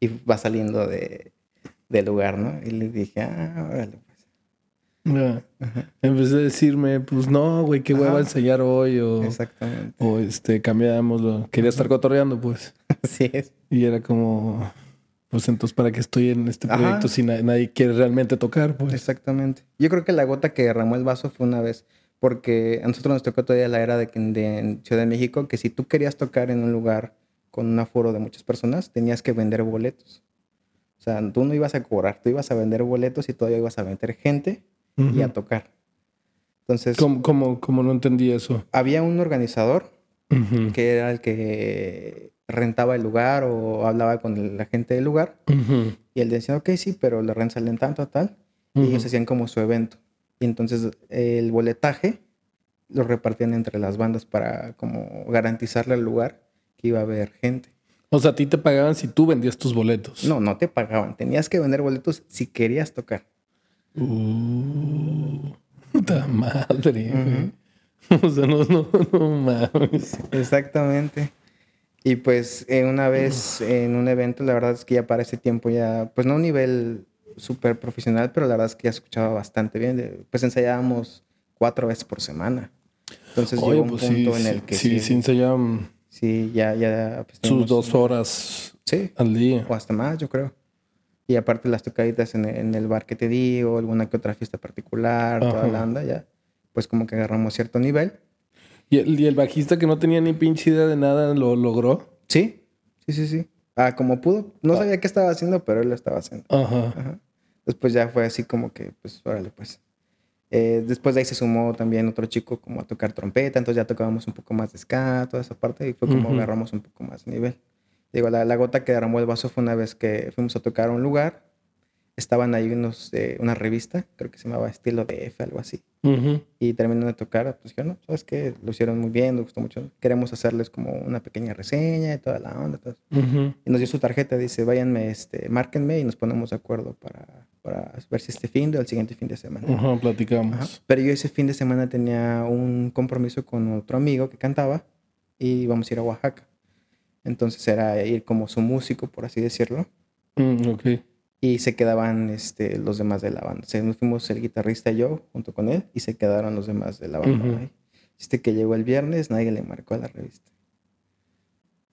y va saliendo de, del lugar, ¿no? Y le dije, ah, órale, pues. En vez de decirme, pues no, güey, qué hueva enseñar hoy o, Exactamente. o este, cambiámoslo. Quería estar cotorreando, pues. Así es. Y era como, pues entonces, ¿para qué estoy en este Ajá. proyecto si na- nadie quiere realmente tocar, pues? Exactamente. Yo creo que la gota que derramó el vaso fue una vez, porque a nosotros nos tocó todavía la era de, de en Ciudad de México, que si tú querías tocar en un lugar con un aforo de muchas personas, tenías que vender boletos. O sea, tú no ibas a cobrar, tú ibas a vender boletos y todavía ibas a meter gente y a tocar. Entonces, ¿Cómo, cómo, cómo no entendí eso? había un organizador que era el que rentaba el lugar o hablaba con la gente del lugar y él decía, ok, sí, pero le rensalen tanto, tal. Y ellos hacían como su evento. Y entonces el boletaje lo repartían entre las bandas para como garantizarle al lugar que iba a haber gente. O sea, a ti te pagaban si tú vendías tus boletos. No, no te pagaban. Tenías que vender boletos si querías tocar. Uh, puta madre. O sea, no, no, no mames. Exactamente. Y pues eh, una vez en un evento, la verdad es que ya para ese tiempo ya, pues no a un nivel súper profesional, pero la verdad es que ya escuchaba bastante bien. Pues ensayábamos cuatro veces por semana. Entonces Oye, llegó un pues punto sí, en el que sí, sí, sí ensayaban sí, ya, ya pues, sus dos horas Sí, al día. o hasta más, yo creo. Y aparte las tocaditas en, en el bar que te digo, alguna que otra fiesta particular, toda la onda, ya, pues como que agarramos cierto nivel. ¿Y el, y el bajista que no tenía ni pinche idea de nada lo logró? Sí, sí, sí, sí. Ah, como pudo. No sabía qué estaba haciendo, pero él lo estaba haciendo. Ajá. Ajá. Después ya fue así como que, pues, órale, pues. Eh, después de ahí se sumó también otro chico como a tocar trompeta, entonces ya tocábamos un poco más de ska, toda esa parte, y fue como Ujú. agarramos un poco más de nivel. Digo, la, la gota que derramó el vaso fue una vez que fuimos a tocar a un lugar, estaban ahí unos, eh, una revista, creo que se llamaba Estilo de F, algo así, Ujú. y terminando de tocar, pues yo no, sabes que lo hicieron muy bien, nos gustó mucho, queremos hacerles como una pequeña reseña y toda la onda, todo. Ujú. Y nos dio su tarjeta, dice, váyanme, este, márquenme y nos ponemos de acuerdo para, para ver si este fin de o el siguiente fin de semana. Ajá, platicamos. Ajá. Pero yo ese fin de semana tenía un compromiso con otro amigo que cantaba y íbamos a ir a Oaxaca. Entonces era ir como su músico, por así decirlo. Mm, ok. Y se quedaban este, los demás de la banda. O sea, nos fuimos el guitarrista y yo junto con él y se quedaron los demás de la banda. Ahí. Este que llegó el viernes, nadie le marcó a la revista.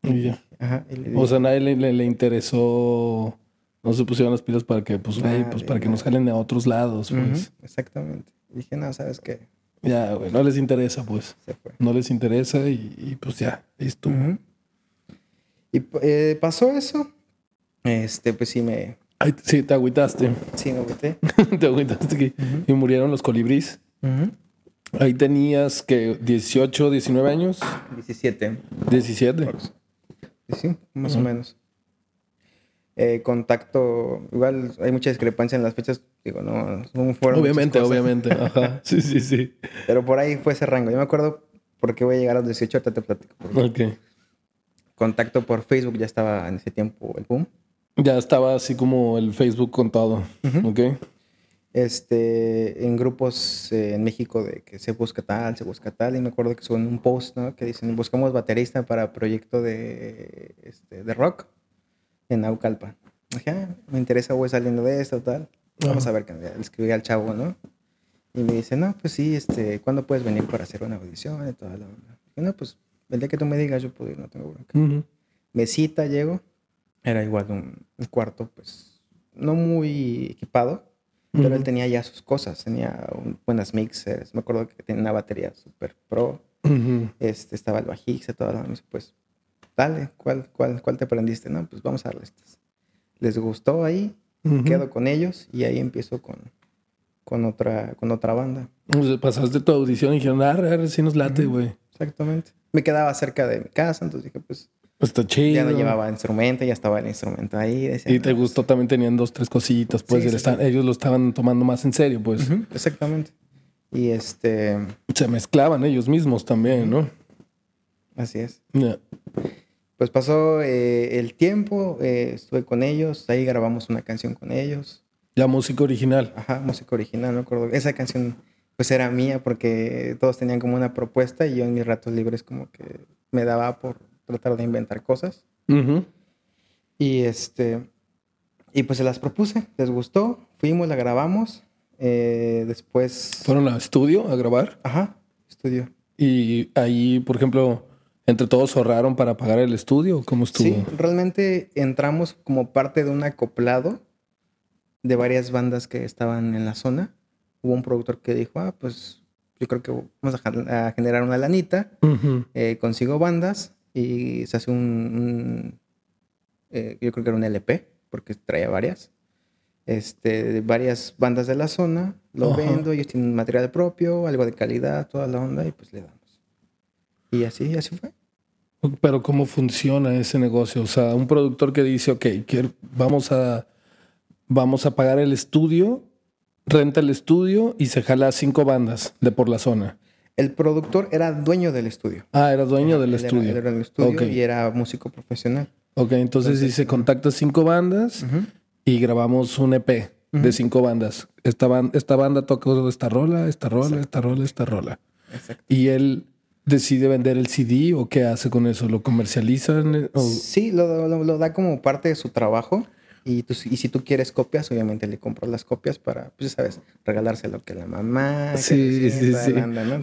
Y ya. Ajá, y le O sea, nadie le, le- le interesó. No se pusieron las pilas para que, pues, güey, pues para que nos jalen a otros lados, pues. "Ujú, exactamente. Dije, no, ¿sabes qué? Ya, güey, no les interesa, pues. Se fue. No les interesa y, y, pues ya, ahí estuvo. Ujú. Y eh, pasó eso. Este, pues sí me, Ay, sí, te agüitaste. sí me agüité. te agüitaste que y murieron los colibríes. Ujú. Ahí tenías que 18, 19 años, 17. 17. Sí, más o menos. Eh, contacto, igual hay mucha discrepancia en las fechas, digo, no, fueron Obviamente, obviamente. Ajá. Sí, sí, sí. Pero por ahí fue ese rango. Yo me acuerdo porque voy a llegar a los 18, ahorita te platico. Ok. Contacto por Facebook ya estaba en ese tiempo el boom. Ya estaba así como el Facebook con todo. Ujú. Ok. este, en grupos eh, en México de que se busca tal, se busca tal, y me acuerdo que son un post, ¿no? Que dicen, buscamos baterista para proyecto de, este, de rock en Naucalpan. Dije, ah, me interesa, voy saliendo de esto, tal. Vamos a ver, le escribí al chavo, ¿no? Y me dice, no, pues sí, este, ¿cuándo puedes venir para hacer una audición y toda la onda? Y no, pues el día que tú me digas, yo puedo ir, no tengo bronca. Me cita, llego, era igual un, un cuarto, pues, no muy equipado, pero él tenía ya sus cosas, tenía buenas mixers, me acuerdo que tenía una batería super pro, este, estaba el bajista, toda la pues dale, ¿cuál, cuál, cuál te aprendiste? No, pues vamos a darle estas. Les gustó ahí, quedo con ellos y ahí empiezo con, con, otra, con otra banda. Pues pasaste tu audición y dijeron, ah, sí nos late, güey. Exactamente. Me quedaba cerca de mi casa, entonces dije, pues Está chido. Ya no llevaba instrumento, ya estaba el instrumento ahí. y te gustó también tenían dos, tres cositas, pues ellos lo estaban tomando más en serio, pues. exactamente. Y este... Se mezclaban ellos mismos también, ¿no? Así es. Pues pasó eh, el tiempo, eh, estuve con ellos, ahí grabamos una canción con ellos. Ya música original. Ajá, música original, me acuerdo. Esa canción pues era mía porque todos tenían como una propuesta y yo en mis ratos libres como que me daba por tratar de inventar cosas. Y este, y pues se las propuse, les gustó, fuimos, la grabamos. Eh, después. ¿Fueron a estudio a grabar? Ajá, estudio. Y ahí, por ejemplo, entre todos ahorraron para pagar el estudio. ¿Cómo estuvo? Sí, realmente entramos como parte de un acoplado de varias bandas que estaban en la zona. Hubo un productor que dijo, ah, pues yo creo que vamos a, generar una lanita, eh, consigo bandas y se hace un, eh, yo creo que era un LP, porque traía varias, este, varias bandas de la zona, lo vendo, ellos tienen material propio, algo de calidad, toda la onda, y pues le damos. Y así, así fue. Pero ¿cómo funciona ese negocio? O sea, un productor que dice, ok, vamos, a, vamos a pagar el estudio, renta el estudio y se jala cinco bandas de por la zona. El productor era dueño del estudio. Ah, era dueño del estudio. Era, del estudio y era músico profesional. Ok, entonces, dice, contacta cinco bandas y grabamos un EP de cinco bandas. Esta, esta banda toca esta rola, esta rola, esta rola, esta rola. Exacto. Y él decide vender el CD o qué hace con eso? ¿Lo comercializan? Sí, lo, da como parte de su trabajo. Y, y si tú quieres copias, obviamente le compras las copias para, pues sabes, regalárselo que la mamá. Sí, sí, sí.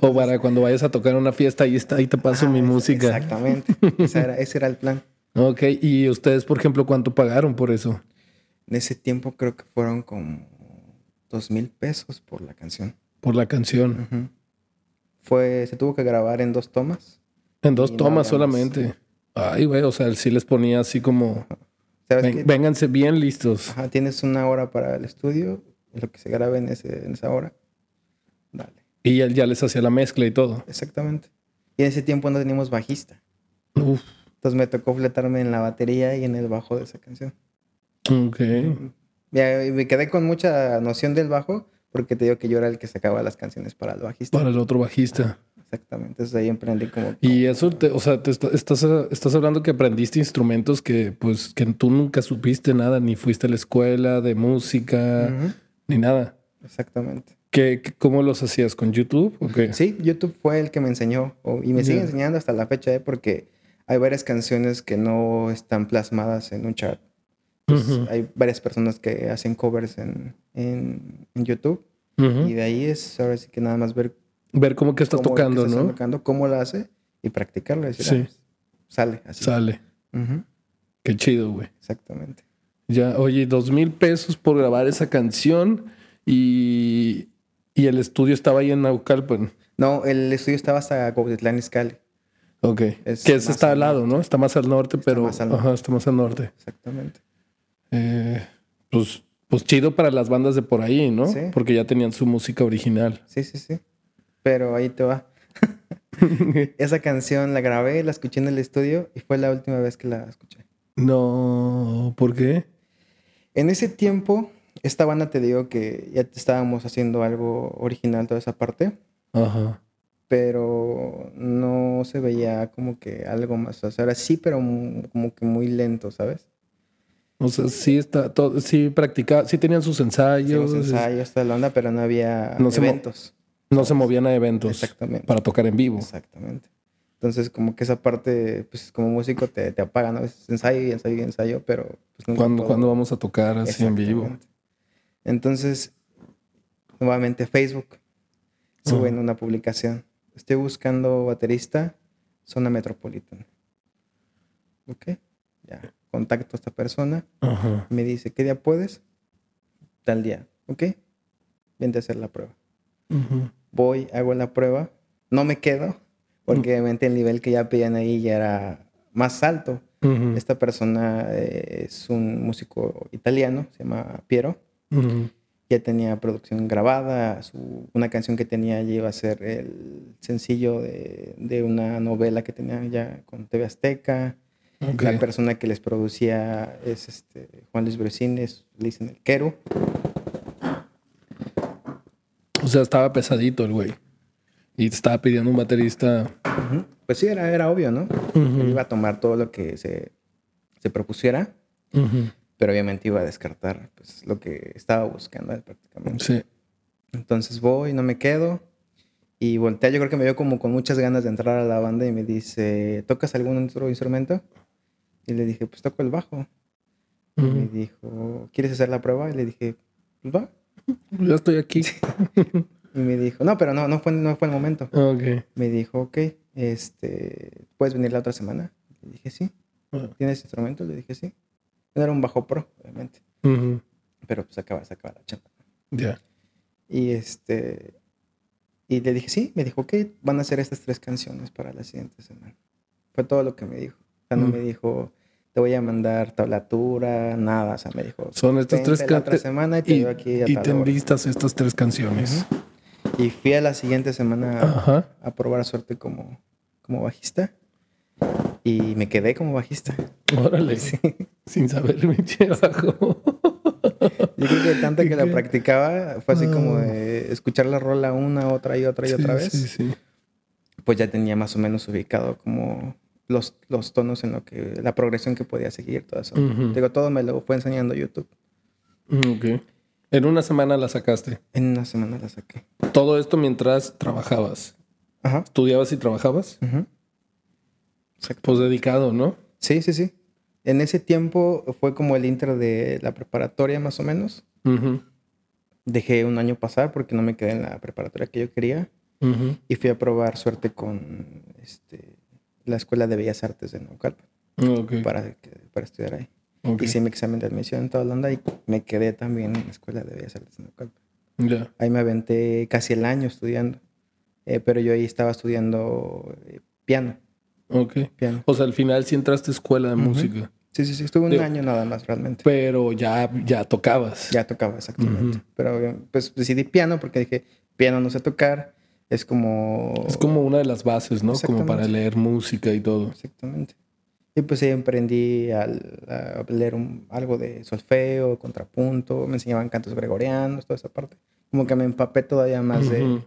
o para cuando vayas a tocar una fiesta, ahí está, ahí te paso mi música. Exactamente. ese, era, ese era el plan. Ok, y ustedes, por ejemplo, ¿cuánto pagaron por eso? En ese tiempo creo que fueron como dos mil pesos por la canción. Por la canción. Fue, se tuvo que grabar en dos tomas. En dos tomas solamente. Ay, güey, o sea, él sí les ponía así como vénganse bien listos. Ajá, tienes una hora para el estudio, lo que se grabe en, ese, en esa hora. Dale. Y él ya les hacía la mezcla y todo. Exactamente. Y en ese tiempo no teníamos bajista. Uf. Entonces me tocó fletarme en la batería y en el bajo de esa canción. Ok. Me quedé con mucha noción del bajo porque te digo que yo era el que sacaba las canciones para el bajista. Para el otro bajista. Exactamente, entonces ahí emprendí como... Y eso, o sea, te estás, estás hablando que aprendiste instrumentos que pues que tú nunca supiste nada, ni fuiste a la escuela de música, ni nada. Exactamente. ¿Qué, cómo los hacías? ¿Con YouTube? Sí, YouTube fue el que me enseñó y me sigue enseñando hasta la fecha, ¿eh? porque hay varias canciones que no están plasmadas en un chart. Pues, hay varias personas que hacen covers en, en, YouTube y de ahí es ahora sí que nada más ver Ver cómo que está tocando, ¿no? tocando, cómo lo hace y practicarlo. sí. Ah, pues, sale así. Sale. Qué chido, güey. Exactamente. Ya, oye, dos mil pesos por grabar esa canción y, y el estudio estaba ahí en Naucalpan. No, el estudio estaba hasta Gobletlán Iscali. Ok. que ese está al lado, ¿no? Está más al norte, pero. Ajá, está más al norte. Exactamente. Eh, pues, pues chido para las bandas de por ahí, ¿no? Sí. Porque ya tenían su música original. Sí, sí, sí pero ahí te va. Esa canción la grabé, la escuché en el estudio y fue la última vez que la escuché. No, ¿por qué? En ese tiempo, esta banda te digo que ya estábamos haciendo algo original toda esa parte. Ajá. Pero no se veía como que algo más. O sea, era sí, pero como que muy lento, ¿sabes? O sea, sí está todo, sí practicaba, sí tenían sus ensayos. sus ensayos, toda la onda, pero no había eventos. no se movían a eventos. Exactamente. Para tocar en vivo. Exactamente. Entonces, como que esa parte, pues como músico te, te apagan, ¿no? ensayo y ensayo y ensayo, pero... Pues, ¿Cuándo, vamos a tocar así en vivo? Entonces, nuevamente Facebook, suben una publicación. Estoy buscando baterista, zona metropolitana. Ok, ya. Contacto a esta persona. Me dice, ¿qué día puedes? Tal día. Ok, vente a hacer la prueba. Voy, hago la prueba. No me quedo porque obviamente el nivel que ya pedían ahí ya era más alto. Esta persona eh, es un músico italiano, se llama Piero. Ya tenía producción grabada, una canción que tenía allí iba a ser el sencillo de, una novela que tenía ya con TV Azteca. La persona que les producía es este, Juan Luis Bresines, le dicen el Quero. O sea, estaba pesadito el güey. Y estaba pidiendo un baterista. Pues sí, era, era obvio, ¿no? iba a tomar todo lo que se, propusiera, pero obviamente iba a descartar pues, lo que estaba buscando prácticamente. Sí. Entonces voy, no me quedo. Y voltea, yo creo que me vio como con muchas ganas de entrar a la banda y me dice, ¿tocas algún otro instrumento? Y le dije, pues toco el bajo. Y me dijo, ¿quieres hacer la prueba? Y le dije, pues va. Yo estoy aquí. Y me dijo, no, pero no, no fue, no fue el momento. Okay. Me dijo, ok, este, ¿puedes venir la otra semana? Le dije, sí. ¿Tienes instrumento? Le dije, sí. No era un bajo pro, obviamente. Pero pues acaba, se acaba la chamba. Ya. Y este, y le dije, sí. Me dijo, ok, van a hacer estas tres canciones para la siguiente semana. Fue todo lo que me dijo. O no me dijo, te voy a mandar tablatura, nada. O sea, me dijo, son estas tres canciones. y te aquí Y te enlistas estas tres canciones. Y fui a la siguiente semana a, probar suerte como, como bajista. Y me quedé como bajista. Órale. Sin saber mi bajo. Yo creo que tanto que la practicaba fue así como ah. de escuchar la rola una, otra y otra y otra vez. Sí, sí. Pues ya tenía más o menos ubicado como los, los tonos en lo que, la progresión que podía seguir, todo eso. Digo, todo me lo fue enseñando YouTube. Mm, ok. En una semana la sacaste. En una semana la saqué. Todo esto mientras trabajabas. Ajá. ¿Estudiabas y trabajabas? Ajá. Pues dedicado, ¿no? Sí, sí, sí. En ese tiempo fue como el inter de la preparatoria, más o menos. Dejé un año pasar porque no me quedé en la preparatoria que yo quería. Y fui a probar suerte con este, la Escuela de Bellas Artes de Naucalpan. Para, para estudiar ahí. Hice mi examen de admisión en toda Holanda y me quedé también en la Escuela de Bellas Artes en Ahí me aventé casi el año estudiando. Eh, pero yo ahí estaba estudiando eh, piano. Ok. Piano. O sea, al final sí entraste a escuela de música. Sí, sí, sí. Estuve un año nada más realmente. Pero ya, ya tocabas. Ya tocaba, exactamente. Pero pues decidí piano porque dije, piano no sé tocar. Es como... Es como una de las bases, ¿no? Como para leer música y todo. Exactamente. Y pues ahí aprendí a leer algo de solfeo, contrapunto, me enseñaban cantos gregorianos, toda esa parte. Como que me empapé todavía más de,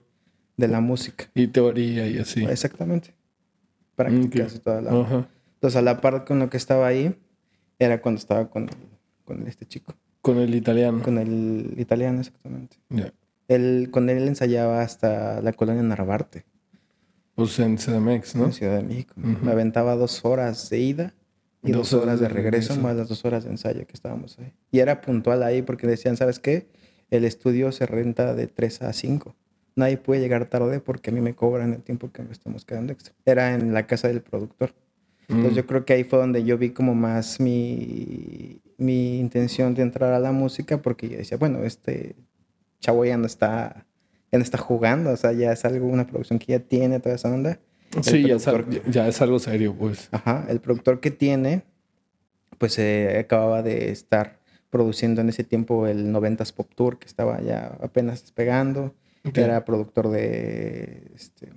la música. Y teoría y así. Exactamente. Prácticas y toda la... Entonces a la par con lo que estaba ahí, era cuando estaba con, con este chico. Con el italiano. Con el italiano, exactamente. Él, con él ensayaba hasta la colonia Narvarte. Pues en CDMX, ¿no? En Ciudad de México. Me aventaba dos horas de ida y dos, horas, de regreso, más las dos horas de ensayo que estábamos ahí. Y era puntual ahí porque decían, ¿sabes qué? El estudio se renta de 3 a 5. Nadie puede llegar tarde porque a mí me cobran el tiempo que me estamos quedando extra. Era en la casa del productor. Entonces mm. yo creo que ahí fue donde yo vi como más mi, mi intención de entrar a la música porque yo decía, bueno, este chavo ya no está ya no está jugando, o sea, ya es algo, una producción que ya tiene toda esa onda. sí, ya, es, algo serio, pues. Ajá, el productor que tiene, pues eh, acababa de estar produciendo en ese tiempo el 90s Pop Tour, que estaba ya apenas despegando. Era productor de, este,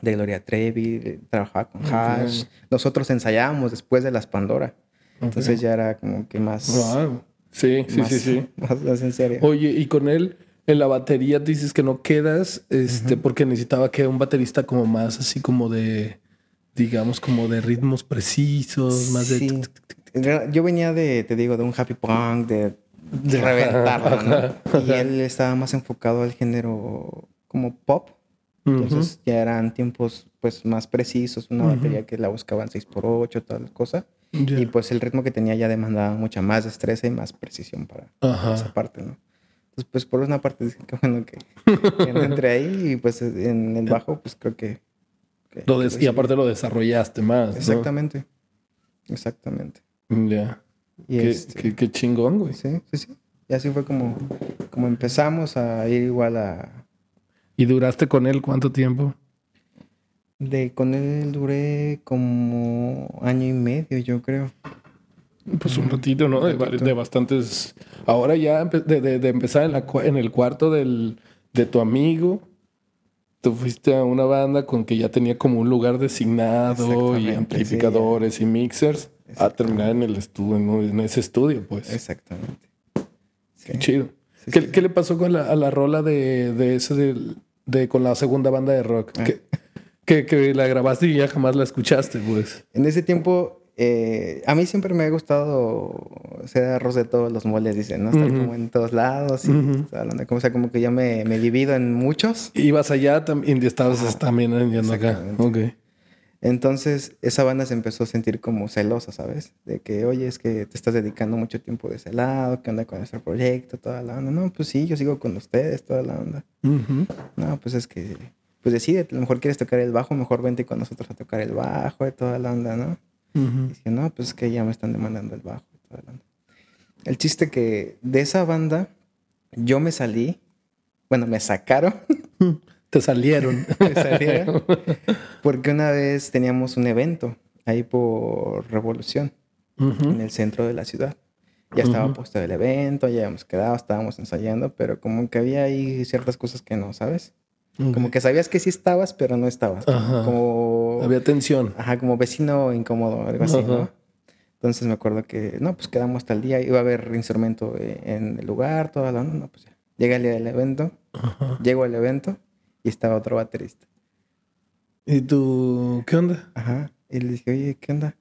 de Gloria Trevi, trabajaba con Hash. Nosotros ensayábamos después de las Pandora. Entonces ya era como que más... Wow. Sí, sí, sí, sí. más en serio. Oye, y con él en la batería dices que no quedas, este, porque necesitaba que un baterista como más así como de, digamos, como de ritmos precisos, más de... Yo venía de, te digo, de un happy punk, de, reventarlo, ¿no? Y él estaba más enfocado al género como pop. Entonces ya eran tiempos pues más precisos, una batería que la buscaban 6x8, tal cosa. Y pues el ritmo que tenía ya demandaba mucha más destreza y más precisión para esa parte, ¿no? Entonces, pues por una parte, qué bueno que, entre ahí y pues en el bajo, pues creo que... y aparte lo desarrollaste más. Exactamente. Exactamente. Ya. Este qué, chingón, güey. Sí, sí, sí. Y así fue como, como empezamos a ir igual a... ¿Y duraste con él cuánto tiempo? De con él duré como año y medio, yo creo. Pues un ratito, ¿no? De, bastantes. Ahora ya de, empezar en, la, en el cuarto del, de tu amigo, tú fuiste a una banda con que ya tenía como un lugar designado y amplificadores y mixers, a terminar en el estudio, en ese estudio, pues. Exactamente. Qué chido. ¿Qué, le pasó con la, a la rola de, de ese de, con la segunda banda de rock? Ah. Que, la grabaste y ya jamás la escuchaste, pues. En ese tiempo, eh, a mí siempre me ha gustado hacer arroz de todos los moles, dicen, ¿no? Estar como en todos lados y como, o sea, como que yo me, me, divido en muchos. Ibas allá y estabas también yendo acá. Ok. Entonces, esa banda se empezó a sentir como celosa, ¿sabes? De que, oye, es que te estás dedicando mucho tiempo de ese lado, ¿qué onda con nuestro proyecto? Toda la onda. No, pues sí, yo sigo con ustedes, toda la onda. No, pues es que pues decide, a lo mejor quieres tocar el bajo, mejor vente con nosotros a tocar el bajo y toda la onda, ¿no? Y dije, no, pues es que ya me están demandando el bajo. El chiste que de esa banda yo me salí, bueno, me sacaron. Te salieron. me salieron. Porque una vez teníamos un evento ahí por Revolución, en el centro de la ciudad. Ya estaba puesto el evento, ya habíamos quedado, estábamos ensayando, pero como que había ahí ciertas cosas que no, ¿sabes? Como que sabías que sí estabas, pero no estabas. Como... Había tensión. Ajá, como vecino incómodo, algo así, ¿no? Entonces me acuerdo que, no, pues quedamos hasta el día, iba a haber instrumento en el lugar, toda la no, pues ya. Llega el día del evento, llego al evento y estaba otro baterista. ¿Y tú qué onda? Ajá, y le dije, oye, ¿qué onda?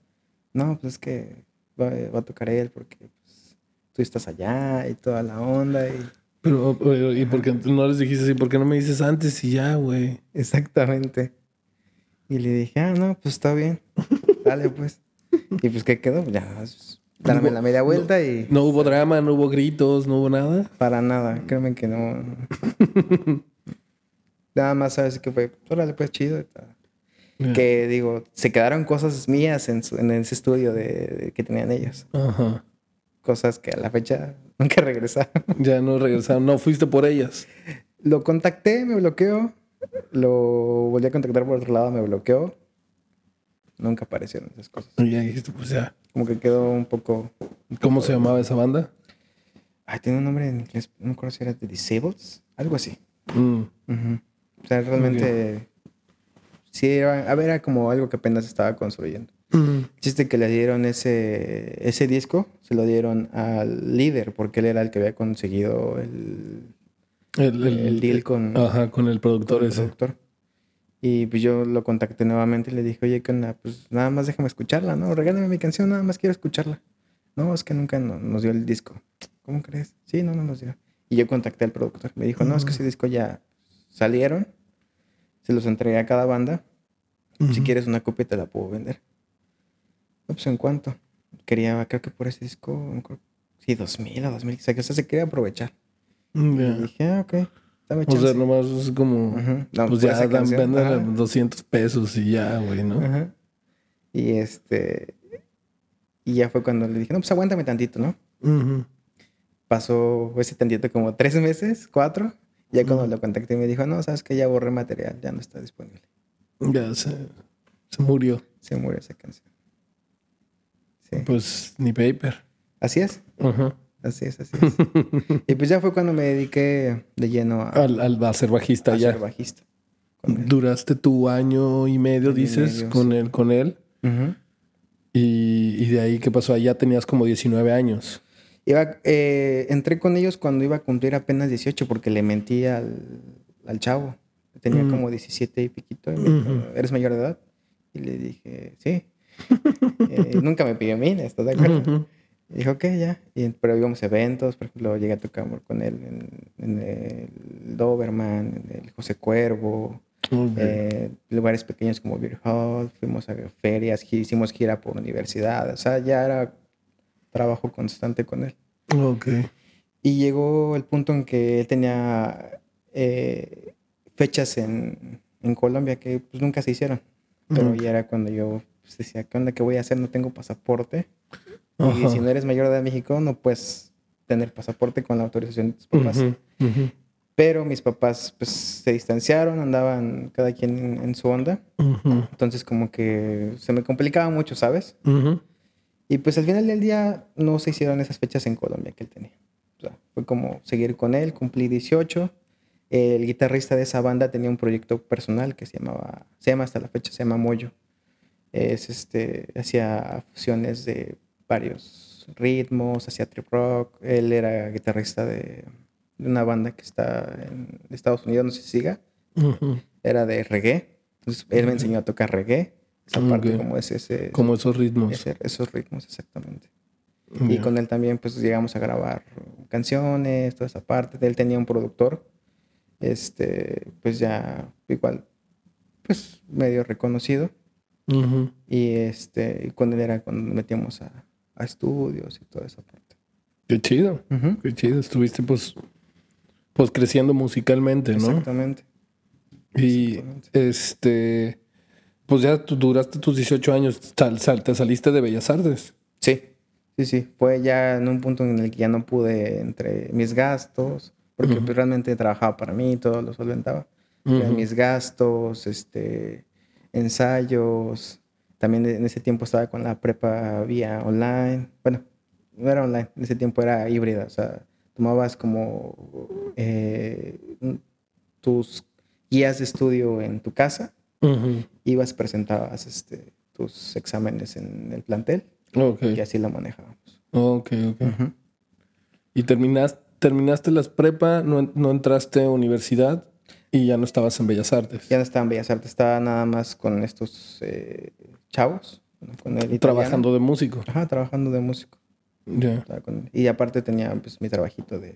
No, pues es que va, va a tocar él porque pues, tú estás allá y toda la onda y pero, ¿y por qué no les dijiste así? ¿Por qué no me dices antes y ya, güey? Exactamente. Y le dije, ah, no, pues está bien. Dale, pues. Y pues, ¿qué quedó? Ya, dame la media vuelta y... No hubo drama, no hubo gritos, no hubo nada. Para nada, créeme que no. nada más sabes que fue, órale, pues chido. Que digo, se quedaron cosas mías en, en ese estudio de, que tenían ellos. Ajá. Cosas que a la fecha Nunca regresaron. Ya no regresaron. No fuiste por ellas. Lo contacté, me bloqueó. Lo volví a contactar por otro lado, me bloqueó. Nunca aparecieron esas cosas. Y ya dijiste, pues ya. Como que quedó un poco. ¿Cómo se llamaba esa banda? Ay, tiene un nombre en inglés. No me acuerdo si era The Disabled. Algo así. Mm. O sea, realmente. Sí, era, a ver, era como algo que apenas estaba construyendo. Chiste que le dieron ese, ese disco, se lo dieron al líder, porque él era el que había conseguido el, el, deal con, ajá, con el productor ese. Productor. Y pues yo lo contacté nuevamente y le dije, oye, pues nada más déjame escucharla, ¿no? Regálame mi canción, nada más quiero escucharla. No, es que nunca nos dio el disco. ¿Cómo crees? Sí, no, no nos dio. Y yo contacté al productor. Me dijo, no, es que ese disco ya salieron. Se los entregué a cada banda. Si quieres una copia te la puedo vender. No, pues en cuánto. Quería, creo que por ese disco, sí, 2000 o 2000, o sea, que se quería aprovechar. Mm, y dije, ah, ok. Dame chance. O sea, nomás es como, pues ya dan, venden 200 pesos y ya, güey, ¿no? Ajá. Y este, y ya fue cuando le dije, no, pues aguántame tantito, ¿no? Pasó ese tantito como tres meses, cuatro. Ya cuando lo contacté me dijo, no, sabes que ya borré material, ya no está disponible. Ya se, se murió. Se murió esa canción. Pues ni paper. Así es. Así es, así es. y pues ya fue cuando me dediqué de lleno a, al, a ser bajista ya. Ser bajista. Duraste tu año y medio, dices, con él, con él. y, y, de ahí, ¿qué pasó? Allá tenías como 19 años. Iba, eh, entré con ellos cuando iba a cumplir apenas 18 porque le mentí al, al chavo. Tenía mm. como 17 y piquito. ¿Eres mayor de edad? Y le dije, sí. Eh, nunca me pidió miles, ¿estás de acuerdo? Y dijo, ok, ya. Y, pero íbamos a eventos, por ejemplo, llegué a tocar con él en, el Doberman, en el José Cuervo, eh, lugares pequeños como Beer Hall, fuimos a ferias, hicimos gira por universidad, o sea, ya era trabajo constante con él. Ok. Y llegó el punto en que él tenía eh, fechas en, en, Colombia que pues nunca se hicieron. Pero ya era cuando yo pues, decía, ¿qué onda? ¿Qué voy a hacer? No tengo pasaporte. Y si no eres mayor de México, no puedes tener pasaporte con la autorización de tus papás. Pero mis papás pues se distanciaron, andaban cada quien en, su onda. Entonces como que se me complicaba mucho, ¿sabes? Y pues al final del día no se hicieron esas fechas en Colombia que él tenía. O sea, fue como seguir con él, cumplí 18. El guitarrista de esa banda tenía un proyecto personal que se llamaba, se llama hasta la fecha, se llama Moyo. Es este, hacía fusiones de varios ritmos, hacía trip rock. Él era guitarrista de, una banda que está en Estados Unidos, no sé si siga. Era de reggae. Entonces él me enseñó a tocar reggae. Esa parte como es ese... Como esos ritmos. esos ritmos, exactamente. Y con él también pues llegamos a grabar canciones, toda esa parte. Él tenía un productor, este, pues ya igual, pues medio reconocido. Y este, y con él era cuando metíamos a, a estudios y toda esa parte. Qué chido, qué chido. Estuviste pues, pues creciendo musicalmente, ¿no? Exactamente. Y este, pues ya tú duraste tus 18 años, sal, te saliste de Bellas Artes. Sí, sí, sí. Fue ya en un punto en el que ya no pude entre mis gastos, porque pues, realmente trabajaba para mí, todo lo solventaba. Mis gastos, este, ensayos, también en ese tiempo estaba con la prepa vía online. Bueno, no era online, en ese tiempo era híbrida. O sea, tomabas como eh, tus guías de estudio en tu casa, ibas, presentabas este, tus exámenes en el plantel y así lo manejábamos. Ok, ok. ¿Y terminaste, terminaste las prepa, no, no entraste a universidad? Y ya no estabas en Bellas Artes. Ya no estaba en Bellas Artes, estaba nada más con estos eh, chavos. Con el trabajando de músico. Ajá, trabajando de músico. Ya. Y aparte tenía pues mi trabajito de,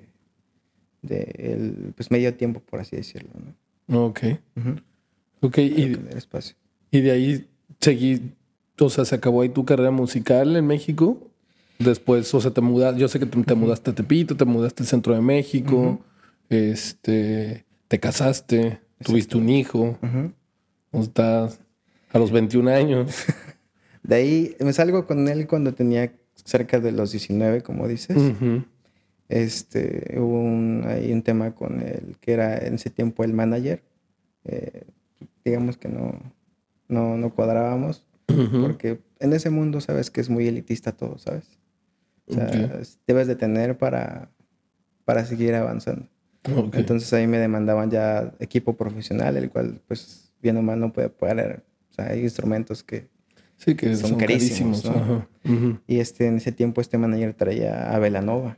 de el, pues medio tiempo, por así decirlo. ¿no? Ok. Ok, y, espacio. y de ahí seguí, o sea, se acabó ahí tu carrera musical en México. Después, o sea, te mudaste, yo sé que te, mudaste a Tepito, te mudaste al centro de México, este, te casaste, tuviste un hijo, uh estás a los 21 años. De ahí me salgo con él cuando tenía cerca de los 19, como dices. Este, hubo un, ahí un tema con él, que era en ese tiempo el manager. Eh, digamos que no, no, no cuadrábamos, porque en ese mundo sabes que es muy elitista todo, ¿sabes? O sea, debes de tener para, para seguir avanzando. Entonces ahí me demandaban ya equipo profesional, el cual pues bien o mal no puede poder hay instrumentos que, sí, que son, carísimos. Y este, en ese tiempo este manager traía a Velanova.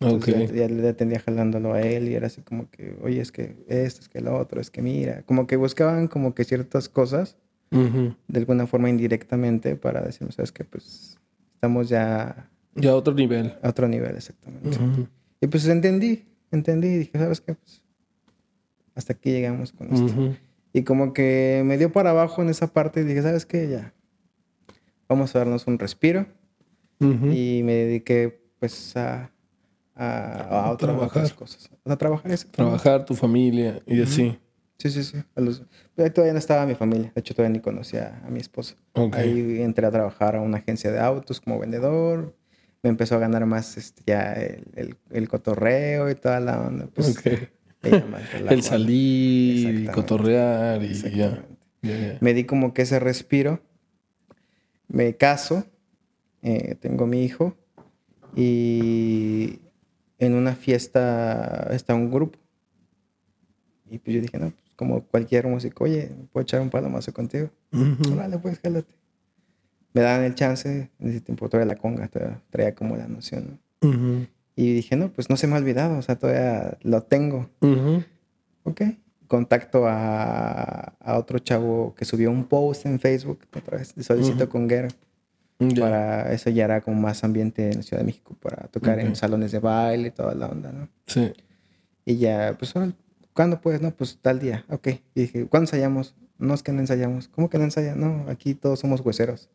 Entonces ya, le atendía jalándolo a él y era así como que, oye, es que esto, es que lo otro, es que mira. Como que buscaban como que ciertas cosas de alguna forma indirectamente para decirnos, sabes que pues estamos ya... Ya a otro nivel. A otro nivel, exactamente. Y pues entendí, entendí y dije, ¿sabes qué? Pues hasta aquí llegamos con esto. Y como que me dio para abajo en esa parte y dije, ¿sabes qué? Ya, vamos a darnos un respiro. Y me dediqué pues a, a, a, trabajar. cosas. A trabajar eso. Trabajar, tu familia y así. Sí, sí, sí. todavía no estaba mi familia. De hecho, todavía ni conocía a mi esposa. Ahí entré a trabajar a una agencia de autos como vendedor. Me empezó a ganar más este, ya el, el, cotorreo y toda la onda. Pues, el salir y cotorrear y ya. Me di como que ese respiro. Me caso, eh, tengo mi hijo y en una fiesta está un grupo. Y pues yo dije, no, pues como cualquier músico, oye, ¿puedo echar un palomazo contigo? Vale, pues jálate. Me dan el chance, en ese tiempo todavía la conga, todavía traía como la noción. Y dije, no, pues no se me ha olvidado, o sea, todavía lo tengo. Ok. contacto a, otro chavo que subió un post en Facebook, otra vez, solicito con Guerra. Para eso ya era como más ambiente en la Ciudad de México, para tocar en salones de baile y toda la onda, ¿no? Sí. Y ya, pues, ¿cuándo puedes? No, pues tal día. Ok. Y dije, ¿cuándo ensayamos? No es que no ensayamos. ¿Cómo que no ensayan? No, aquí todos somos hueseros.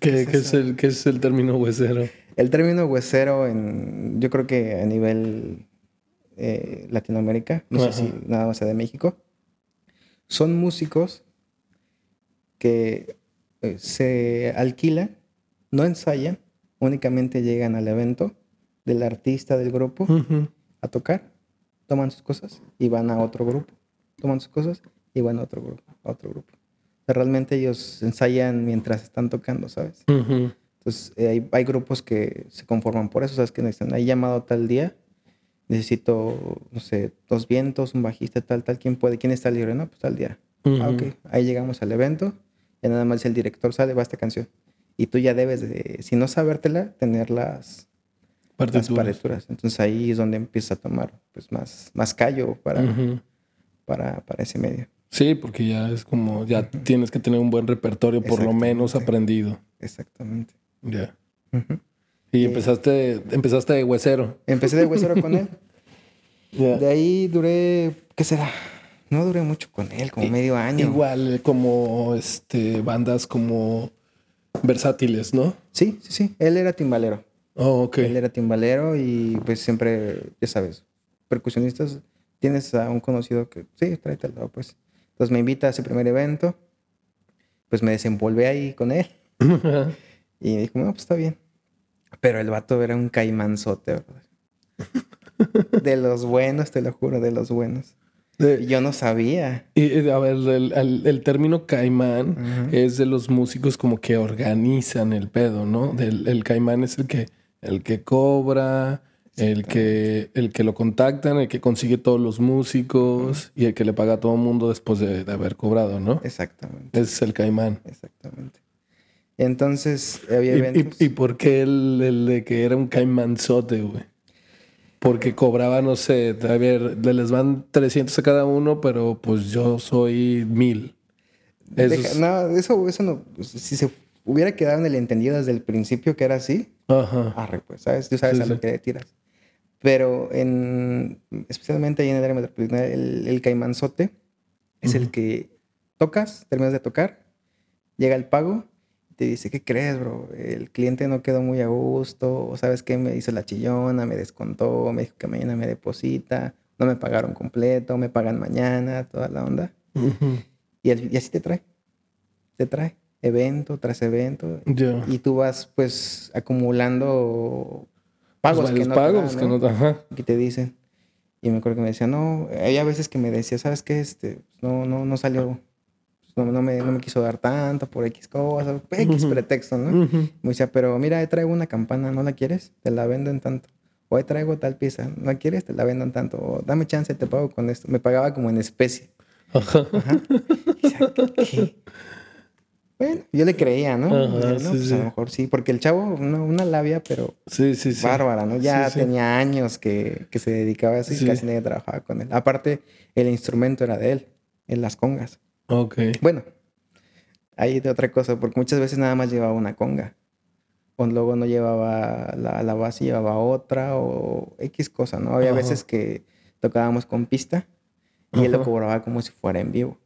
¿Qué, es, el, ¿Qué es el término huesero? El término huesero, en, yo creo que a nivel eh, Latinoamérica, no sé si nada más de México, son músicos que eh, se alquilan, no ensayan, únicamente llegan al evento del artista del grupo a tocar, toman sus cosas y van a otro grupo, toman sus cosas y van a otro grupo, a otro grupo. Realmente ellos ensayan mientras están tocando, ¿sabes? Entonces eh, hay, grupos que se conforman por eso, ¿sabes? Que necesitan, hay llamado tal día, necesito, no sé, dos vientos, un bajista, tal, tal, ¿quién puede? ¿Quién está libre? No, pues tal día. Ah, ok, ahí llegamos al evento y nada más el director sale, va esta canción. Y tú ya debes de, si no sabértela, tener las partituras. Entonces ahí es donde empieza a tomar pues más, más callo para, para, para ese medio. Sí, porque ya es como, ya tienes que tener un buen repertorio, por lo menos aprendido. Exactamente. Ya. Y empezaste, empezaste de huesero. Empecé de huesero con él. De ahí duré, ¿qué será? No duré mucho con él, como medio año. Igual como este bandas como versátiles, ¿no? Sí, sí, sí. Él era timbalero. Oh, ok. Él era timbalero y pues siempre, ya sabes, percusionistas. Tienes a un conocido que, sí, tráetelo, pues. Entonces me invita a ese primer evento. Pues me desenvolvé ahí con él. y me dijo, no, pues está bien. Pero el vato era un caimanzote, ¿verdad? de los buenos, te lo juro, de los buenos yo no sabía. Y, a ver, el, término caimán es de los músicos como que organizan el pedo, ¿no? el caimán es el que, el que cobra, el que, el que lo contactan, el que consigue todos los músicos y el que le paga a todo el mundo después de, haber cobrado, ¿no? Exactamente. Ese es el caimán. Exactamente. Entonces, había eventos. ¿Y, por qué el, el de que era un caimanzote, güey? Porque cobraba, no sé, a ver, les van 300 a cada uno, pero pues yo soy mil. Eso No, eso, eso no. Pues, si se hubiera quedado en el entendido desde el principio que era así, Ajá. arre, pues, ¿sabes? Tú sabes a lo que le tiras. Pero en, especialmente ahí en el área metropolitana, el, el caimanzote es el que tocas, terminas de tocar, llega el pago te dice, ¿qué crees, bro? El cliente no quedó muy a gusto, ¿sabes qué? Me hizo la chillona, me descontó, me dijo que mañana me deposita, no me pagaron completo, me pagan mañana, toda la onda. y, así te trae, te trae evento tras evento. Y tú vas pues acumulando pagos pues que no pagos te que no que te dicen. Y me acuerdo que me decía, no, hay a veces que me decía, ¿sabes qué? Este, no, no, no salió no, me, no me quiso dar tanto por X cosas, X pretexto, ¿no? Me decía, pero mira, ahí traigo una campana, ¿no la quieres? Te la vendo en tanto. O ahí traigo tal pieza, ¿no la quieres? Te la vendo en tanto. O dame chance, te pago con esto. Me pagaba como en especie. Ajá. ¿qué? Bueno, yo le creía, ¿no? no pues a lo mejor sí, porque el chavo, una, labia, pero sí, sí, sí. bárbara, ¿no? Ya tenía años que, que, se dedicaba a eso y casi nadie trabajaba con él. Aparte, el instrumento era de él, en las congas. Ok. Bueno, hay de otra cosa, porque muchas veces nada más llevaba una conga. O luego no llevaba la, la base, llevaba otra o X cosa, ¿no? Había veces que tocábamos con pista y él lo cobraba como si fuera en vivo.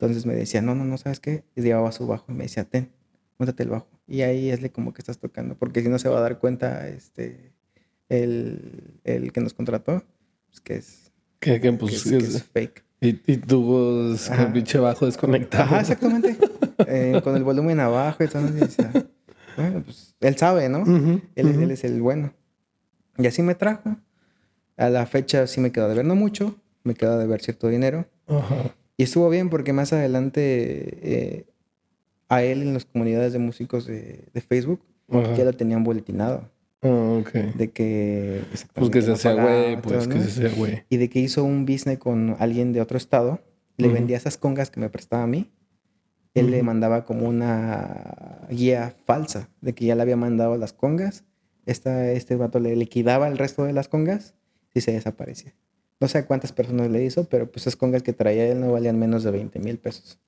Entonces me decía, no, no, no, ¿sabes qué? Y llevaba su bajo y me decía, ten, montate el bajo. Y ahí es como que estás tocando, porque si no se va a dar cuenta este, el, el que nos contrató, pues que es, que, pues, que es fake. Y, y tu con el pinche bajo desconectado. Ajá, exactamente. Eh, con el volumen abajo y todo. bueno, pues él sabe, ¿no? él, es el bueno. Y así me trajo. A la fecha sí me quedó de ver, no mucho. Me quedó de ver cierto dinero. Ajá. Y estuvo bien porque más adelante eh, a él en las comunidades de músicos de, de Facebook ya lo tenían boletinado. Oh, de que... Pues que se hacía güey, pues que se hacía güey. Y de que hizo un business con alguien de otro estado, le vendía esas congas que me prestaba a mí. Él le mandaba como una guía falsa de que ya le había mandado las congas. Esta, este vato le liquidaba el resto de las congas y se desaparecía. No sé a cuántas personas le hizo, pero pues esas congas que traía él no valían menos de 20 mil pesos.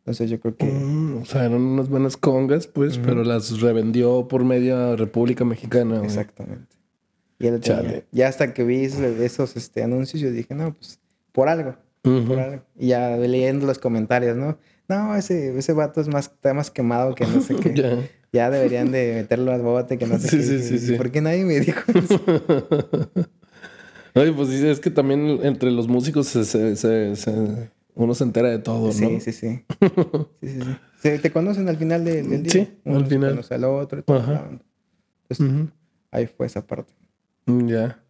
Entonces yo creo que... Mm, o sea, eran unas buenas congas, pues, pero las revendió por media República Mexicana. Exactamente. Y él tenía, ya hasta que vi esos este, anuncios, yo dije, no, pues, por algo. Por algo. Y ya leyendo los comentarios, ¿no? No, ese, ese vato es más, está más quemado que no sé qué. ya. deberían de meterlo al bote, que no sé qué. Sí, sí, sí. ¿Por qué nadie me dijo eso? Oye, pues es que también entre los músicos uno se entera de todo, ¿no? Sí, sí, sí. sí, sí, sí. te conocen al final del, día. Sí, al final. Conoce al otro y todo. Entonces, ahí fue esa parte. Mm, ya.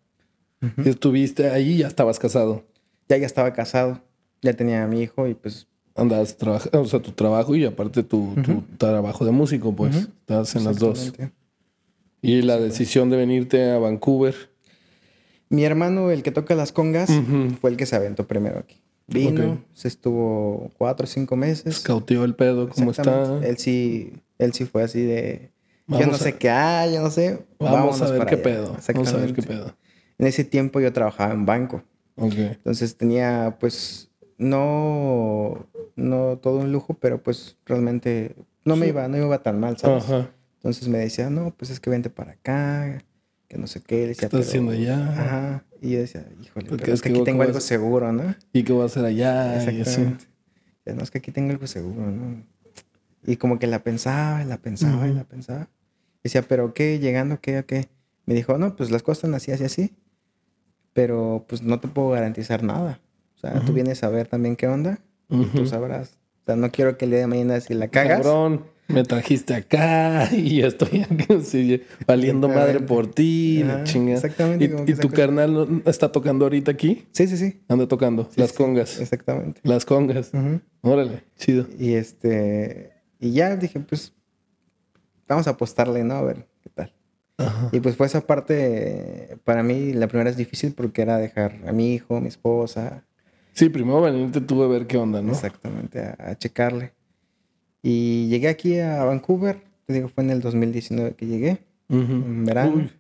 ¿Y estuviste ahí y ya estabas casado? Ya, ya estaba casado. Ya tenía a mi hijo y pues andabas trabajando, o sea, tu trabajo y aparte tu, tu trabajo de músico, pues. Estás en las dos. Y la decisión de venirte a Vancouver. Mi hermano, el que toca las congas, fue el que se aventó primero aquí. Vino, se estuvo cuatro o cinco meses. Escauteó el pedo, ¿cómo está? Él sí, él sí fue así de. yo no sé qué hay, yo no sé. Vamos a ver qué pedo. Vamos a ver qué pedo. En ese tiempo yo trabajaba en banco. Entonces tenía, pues, no, no todo un lujo, pero pues realmente no me iba, no iba tan mal, ¿sabes? Entonces me decía, no, pues es que vente para acá, que no sé qué. Decía, ¿Qué estás haciendo allá? Ajá. Y yo decía, híjole, pero es que, aquí tengo algo seguro, ¿no? ¿Y qué voy a hacer allá? Exactamente. Y no, es que aquí tengo algo seguro, ¿no? Y como que la pensaba, la pensaba, y la pensaba. Decía, ¿pero qué? ¿Llegando qué? ¿O qué? Me dijo, no, pues las cosas están así, así, así. Pero pues no te puedo garantizar nada. O sea, tú vienes a ver también qué onda. Tú sabrás. O sea, no quiero que el día de mañana si la cagas. Cabrón, me trajiste acá y ya estoy aquí, valiendo madre por ti, la Exactamente. ¿Y, tu carnal está tocando ahorita aquí? Sí, sí, sí. Anda tocando. las congas. exactamente. Las congas. Órale, chido. Y este. Y ya dije, pues. Vamos a apostarle, ¿no? A ver qué tal. Y pues fue esa parte, para mí la primera es difícil porque era dejar a mi hijo, mi esposa, Sí, primero venirte tuve a ver qué onda, ¿no? Exactamente, a, checarle. Y llegué aquí a Vancouver, te digo, fue en el 2019 que llegué, en verano.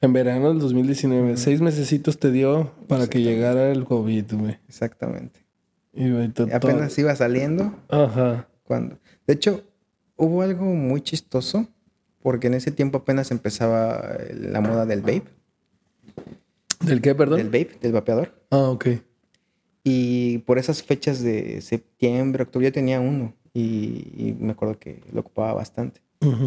En verano del 2019, seis mesecitos te dio para que llegara el COVID, güey. Exactamente. Y, apenas iba saliendo. Ajá. Cuando, de hecho, hubo algo muy chistoso, porque en ese tiempo apenas empezaba la moda del vape. ¿Del qué, perdón? Del vape, del vapeador. Ah, ok. Y por esas fechas de septiembre, octubre, yo tenía uno y, me acuerdo que lo ocupaba bastante.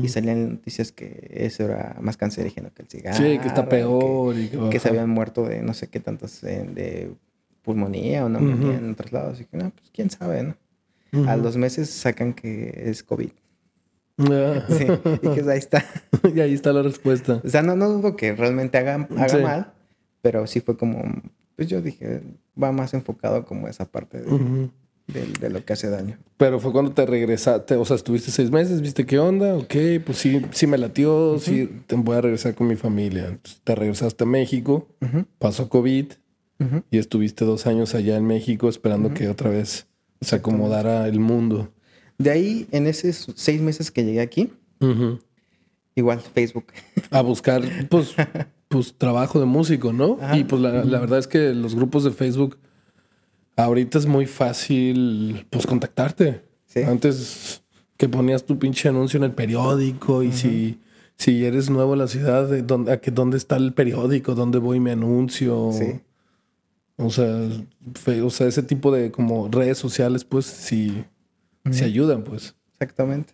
Y salían noticias que eso era más cancerígeno que el cigarro. Sí, que está peor. Que, y que, se habían muerto de no sé qué tantos, de pulmonía o neumonía en otros lados. Y que no, pues quién sabe, ¿no? A los meses sacan que es COVID. Ah. Sí, y que ahí está. y ahí está la respuesta. O sea, no, no dudo que realmente haga, haga mal, pero sí fue como, pues yo dije, va más enfocado como esa parte de, lo que hace daño. Pero fue cuando te regresaste, o sea, estuviste seis meses, viste qué onda, ok, pues sí, sí me latió, sí, te voy a regresar con mi familia. te regresaste a México, pasó COVID y estuviste dos años allá en México esperando que otra vez se acomodara el mundo. De ahí, en esos seis meses que llegué aquí, igual Facebook. A buscar, pues, pues trabajo de músico, ¿no? Y pues la, verdad es que los grupos de Facebook ahorita es muy fácil pues contactarte. Antes que ponías tu pinche anuncio en el periódico y si, si eres nuevo en la ciudad, ¿dónde, a que, ¿dónde está el periódico? ¿Dónde voy mi anuncio? Sí. O sea, o sea, ese tipo de como redes sociales, pues sí, sí ayudan, pues. Exactamente.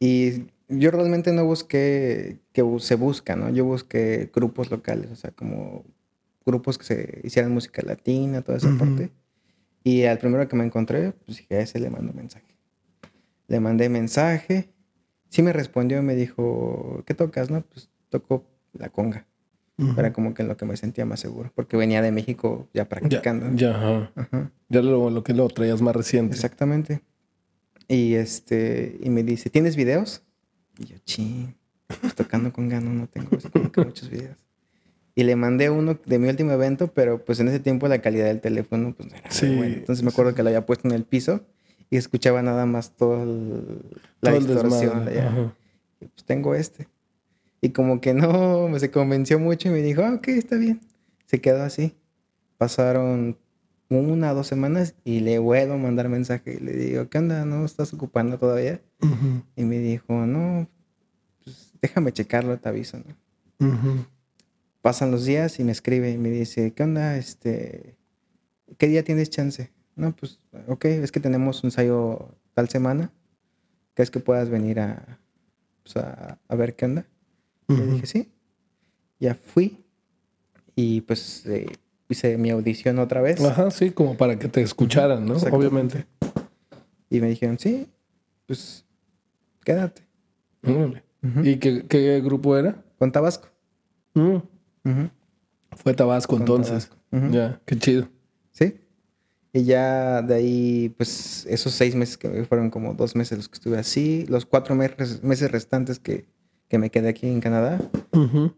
Y yo realmente no busqué que se busca, ¿no? Yo busqué grupos locales, o sea, como grupos que se hicieran música latina, toda esa parte. Y al primero que me encontré, pues dije, a ese le mando mensaje. Le mandé mensaje. Sí me respondió y me dijo, ¿qué tocas? No, pues toco la conga. Era como que en lo que me sentía más seguro, porque venía de México ya practicando. Ya, ajá. Ya lo, lo, que lo traías más reciente. Exactamente. Y este, y me dice, ¿tienes videos? Y yo, ching, pues, tocando con Gano no tengo muchos videos. Y le mandé uno de mi último evento, pero pues en ese tiempo la calidad del teléfono pues no era muy buena. Entonces me acuerdo que lo había puesto en el piso y escuchaba nada más toda la distorsión. Y pues tengo este. Y como que no, me se convenció mucho y me dijo, ah, ok, está bien. Se quedó así. Pasaron una o dos semanas y le vuelvo a mandar mensaje y le digo, ¿qué onda? ¿No estás ocupando todavía? Y me dijo, no, pues déjame checarlo, te aviso. Pasan los días y me escribe y me dice, ¿qué onda? Este, ¿Qué día tienes chance? No, pues, ok, es que tenemos un ensayo tal semana. ¿Crees que puedas venir a, pues, a, ver qué onda? Y le dije, sí. Ya fui y pues eh, hice mi audición otra vez. Ajá, sí, como para que te escucharan, ¿no? Obviamente. Y me dijeron, sí, pues quédate. ¿Y qué, grupo era? Con Tabasco. Fue Tabasco entonces. Ya, qué chido. Sí. Y ya de ahí, pues esos seis meses que fueron como dos meses los que estuve así, los cuatro meses, meses restantes que, que, me quedé aquí en Canadá,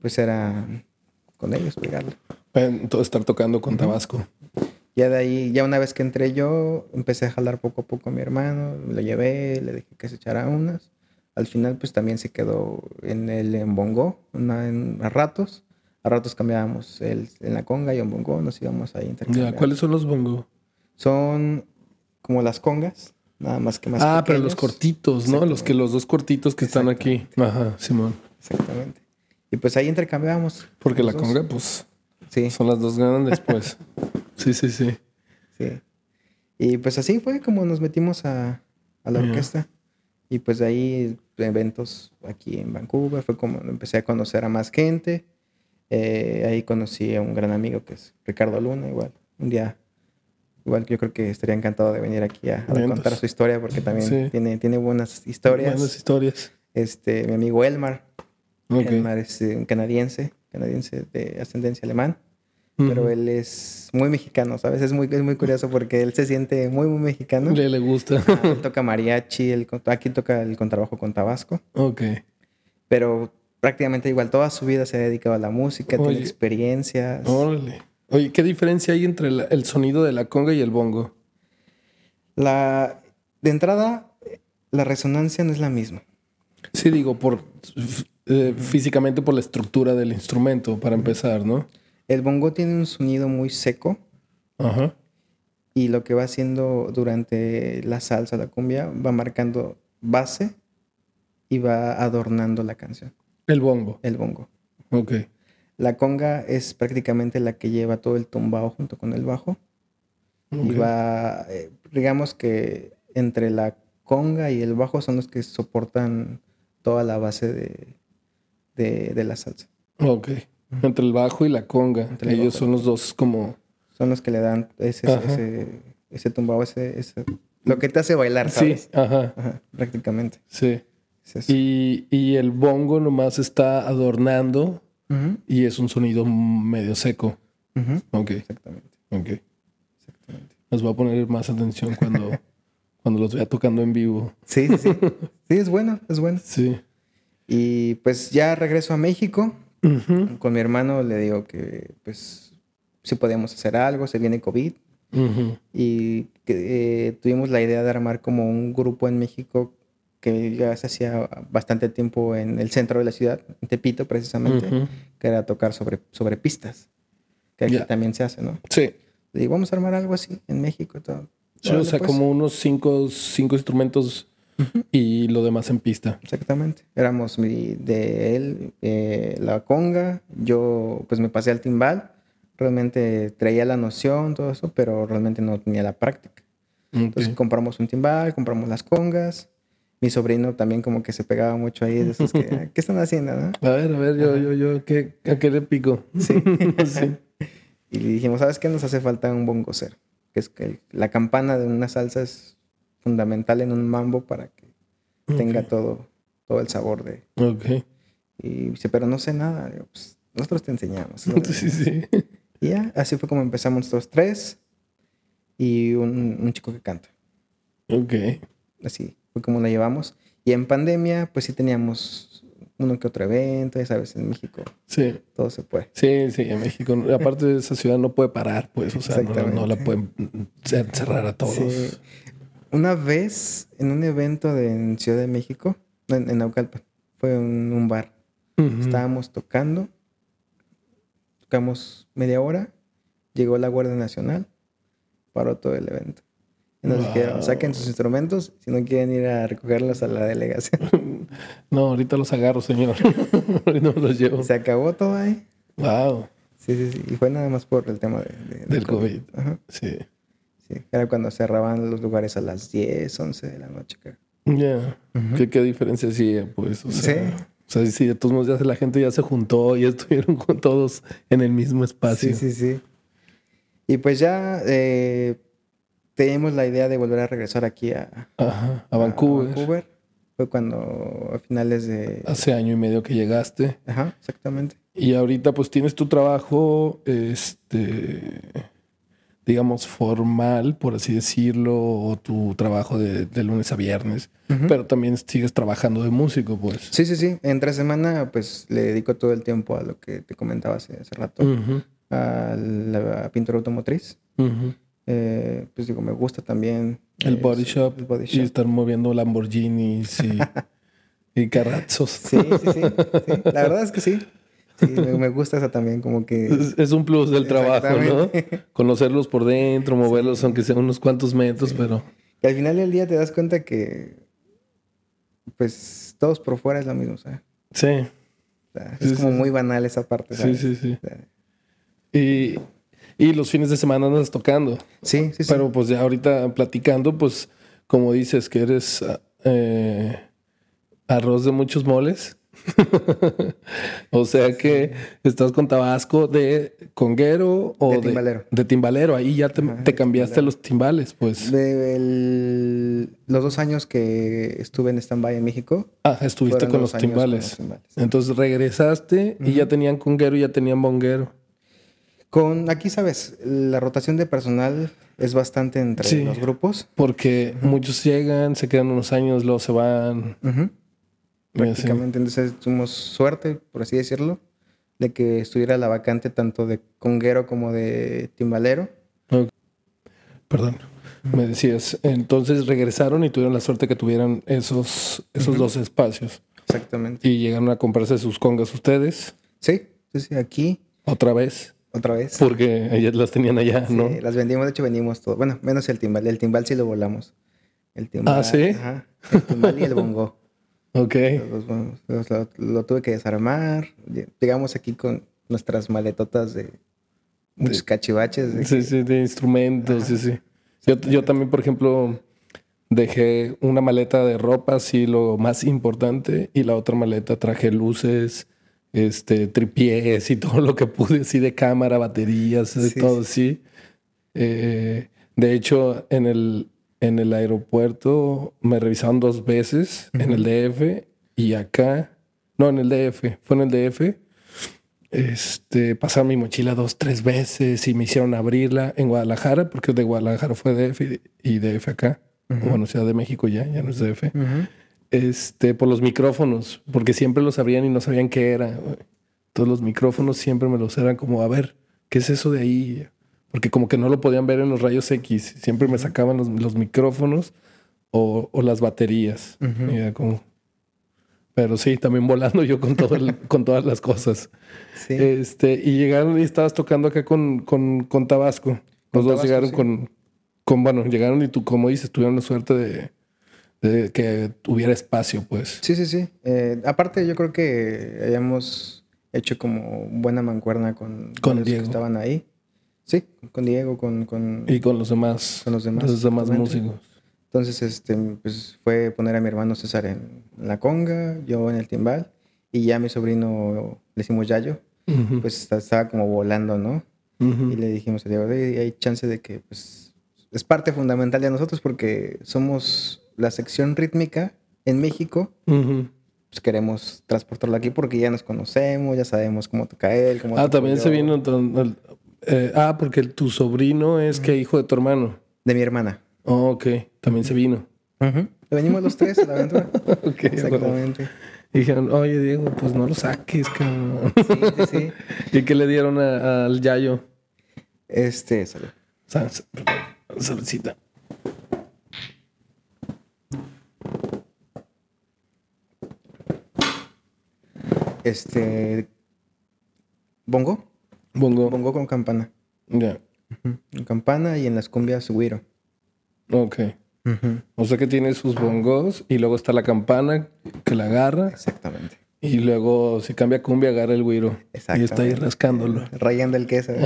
pues era con ellos pegarle. Todo estar tocando con Tabasco. Ya de ahí, ya una vez que entré yo, empecé a jalar poco a poco a mi hermano, lo llevé, le dije que se echara unas. Al final, pues también se quedó en el en bongo, en, a ratos. A ratos cambiábamos el, en la conga y en bongo, nos íbamos ahí intercambiar. ¿Cuáles son los bongo? Son como las congas, nada más que más Ah, pero los cortitos, ¿no? Los que los dos cortitos que están aquí. Ajá, Simón. Exactamente. Y pues ahí intercambiábamos. Porque la conga, pues, sí. son las dos grandes, pues. sí, sí, sí. Sí. Y pues así fue como nos metimos a, la orquesta. Y pues de ahí eventos aquí en Vancouver, fue como empecé a conocer a más gente. Eh, ahí conocí a un gran amigo que es Ricardo Luna, igual. Un día, igual yo creo que estaría encantado de venir aquí a, contar su historia porque también tiene, tiene buenas historias. Buenas historias. Este, mi amigo Elmar, Okay. es un canadiense, canadiense de ascendencia alemán, pero él es muy mexicano, ¿sabes? Es muy, es muy curioso porque él se siente muy, muy mexicano. Le, le gusta. él toca mariachi, él, aquí toca el contrabajo con Tabasco. Ok. Pero prácticamente igual toda su vida se ha dedicado a la música, tiene experiencias. Órale. Oye, ¿qué diferencia hay entre el sonido de la conga y el bongo? La, de entrada, la resonancia no es la misma. Sí, digo, por eh, físicamente por la estructura del instrumento, para empezar, ¿no? El bongo tiene un sonido muy seco. Ajá. Y lo que va haciendo durante la salsa, la cumbia, va marcando base y va adornando la canción. El bongo. El bongo. Ok. La conga es prácticamente la que lleva todo el tumbao junto con el bajo. Y va, eh, digamos que entre la conga y el bajo son los que soportan toda la base de, de, la salsa. Ok. Entre el bajo y la conga. Ellos son los dos como... Son los que le dan ese, ese, ese tumbado, ese, Lo que te hace bailar, ¿sabes? Sí, ajá. prácticamente. Sí. Y, y, el bongo nomás está adornando y es un sonido medio seco. Ok. Exactamente. Ok. Exactamente. Nos voy a poner más atención cuando, cuando los vea tocando en vivo. Sí, sí, sí. Sí, es bueno, es bueno. Sí. Y pues ya regreso a México. Con mi hermano le digo que pues si podíamos hacer algo, se viene COVID. Y que, eh, tuvimos la idea de armar como un grupo en México que ya se hacía bastante tiempo en el centro de la ciudad, en Tepito precisamente, que era tocar sobre, sobre pistas, que aquí también se hace, ¿no? Sí. Digo, vamos a armar algo así en México. Todo. Sí, o sea, pues. como unos cinco, cinco instrumentos y lo demás en pista. Exactamente. Éramos de él, eh, la conga, yo pues me pasé al timbal, realmente traía la noción, todo eso, pero realmente no tenía la práctica. Entonces compramos un timbal, compramos las congas. Mi sobrino también como que se pegaba mucho ahí de esos que, ah, ¿qué están haciendo? No? A ver, a ver, yo, yo, yo, ¿qué, ¿a qué le pico? Sí. sí. Y le dijimos, ¿sabes qué? Nos hace falta un bongocero. Que es que la campana de una salsa es fundamental en un mambo para que tenga todo, todo el sabor de... Ok. Y dice, pero no sé nada. Pues, nosotros te enseñamos. sí, sí. Y ya, así fue como empezamos nosotros tres y un, un chico que canta. Ok. Así fue como la llevamos. Y en pandemia, pues sí teníamos uno que otro evento, ya sabes, en México. Sí. Todo se puede. Sí, sí, en México. Aparte de esa ciudad no puede parar, pues, o sea, no, no, la pueden cerrar a todos. Sí. Una vez en un evento de, en Ciudad de México, en, en Naucalpan, fue en un bar. Estábamos tocando, tocamos media hora, llegó la Guardia Nacional, paró todo el evento. Y nos dijeron, saquen sus instrumentos si no quieren ir a recogerlos a la delegación. no, ahorita los agarro, señor. no los llevo. Se acabó todo ahí. Wow. Sí, sí, sí. Y fue nada más por el tema de, del COVID. Sí. Sí. Era cuando cerraban los lugares a las 10, 11 de la noche. Ya. ¿Qué, diferencia hacía, pues? O sea, sí. O sea, sí, de todos modos ya la gente ya se juntó y estuvieron con todos en el mismo espacio. Sí, sí, sí. Y pues ya eh, teníamos la idea de volver a regresar aquí a, a, Vancouver. a, Vancouver. Fue cuando a finales de... Hace año y medio que llegaste. Ajá, exactamente. Y ahorita pues tienes tu trabajo, este, digamos, formal, por así decirlo, o tu trabajo de, lunes a viernes, pero también sigues trabajando de músico, pues. Sí, sí, sí. Entre semana pues le dedico todo el tiempo a lo que te comentaba hace, hace rato, a la pintura automotriz. Eh, pues digo, me gusta también. El, body, shop, Y estar moviendo Lamborghinis y, y carrazos. Sí, sí, sí, La verdad es que sí. Sí, me, gusta eso también, como que... Es, un plus del trabajo, ¿no? Conocerlos por dentro, moverlos, aunque sean unos cuantos metros, pero... Y al final del día te das cuenta que, pues, todos por fuera es lo mismo, ¿sabes? Sí. es como muy banal esa parte, ¿sabes? Sí, sí, sí. y y los fines de semana andas tocando. Sí, sí, sí. Pero pues ya ahorita platicando, pues como dices que eres eh, arroz de muchos moles. o sea que estás con Tabasco de conguero o de timbalero. De, timbalero. Ahí ya te, cambiaste a los timbales, pues. De los dos años que estuve en stand-by en México. Ah, estuviste con los, timbales. Entonces regresaste y ya tenían conguero y ya tenían bonguero. Con aquí, sabes, la rotación de personal es bastante entre los grupos. Porque muchos llegan, se quedan unos años, luego se van. Prácticamente. Entonces tuvimos suerte, por así decirlo, de que estuviera la vacante tanto de conguero como de timbalero. Perdón. Me decías, entonces regresaron y tuvieron la suerte que tuvieran esos, esos dos espacios. Exactamente. Y llegaron a comprarse sus congas ustedes. Sí, sí, sí, aquí. Otra vez otra vez. Porque ellas las tenían allá, ¿no? Sí, las vendimos, de hecho vendimos todo. Bueno, menos el timbal. El timbal sí lo volamos. El timbal. Ah, sí. Ajá. El timbal y el bongo. Ok. lo, tuve que desarmar. Llegamos aquí con nuestras maletotas de muchos cachivaches. sí, sí, de instrumentos, sí, sí. Yo, yo también, por ejemplo, dejé una maleta de ropa, así lo más importante, y la otra maleta traje luces, este, tripiés y todo lo que pude, así de cámara, baterías, todo así. Eh, de hecho, en el, en el aeropuerto me revisaron dos veces, en el DF y acá. No, en el DF, fue en el DF. Este, pasaron mi mochila dos, tres veces y me hicieron abrirla en Guadalajara, porque de Guadalajara fue DF y DF acá. Bueno, Ciudad de México ya, ya no es DF este, por los micrófonos, porque siempre los abrían y no sabían qué era. Todos los micrófonos siempre me los eran como, a ver, ¿qué es eso de ahí? Porque como que no lo podían ver en los rayos X. Siempre me sacaban los, micrófonos o, las baterías. como... Pero sí, también volando yo con, todo con todas las cosas. Este, y llegaron y estabas tocando acá con, con, Tabasco. Los dos llegaron con, con, bueno, llegaron y tú, como dices, tuvieron la suerte de, de que hubiera espacio, pues. Sí, sí, sí. Eh, aparte, yo creo que hayamos hecho como buena mancuerna con, con los que estaban ahí. Sí, con Diego, con, con, Y con los demás. Con los demás. Los demás músicos. Entonces, este, pues fue poner a mi hermano César en la conga, yo en el timbal, y ya a mi sobrino, le decimos Yayo, pues estaba como volando, ¿no? Y le dijimos a Diego, hay chance de que, pues, es parte fundamental de nosotros porque somos la sección rítmica en México, pues queremos transportarlo aquí porque ya nos conocemos, ya sabemos cómo toca él. Cómo ah, también se vino. Eh, ah, porque tu sobrino es que hijo de tu hermano. De mi hermana. Oh, ok. También se vino. Venimos los tres a la aventura. ok, Exactamente. Y dijeron, oye, Diego, pues no lo saques, cabrón. Sí, sí, sí. ¿Y qué le dieron al Yayo? Este, salud. Saludcita. Este. Bongo. Bongo. Bongo con campana. Ya. En campana y en las cumbias güiro. Ok. O sea que tiene sus bongos y luego está la campana que la agarra. Exactamente. Y luego si cambia cumbia, agarra el güiro. Y está ahí rascándolo. Rayando el queso.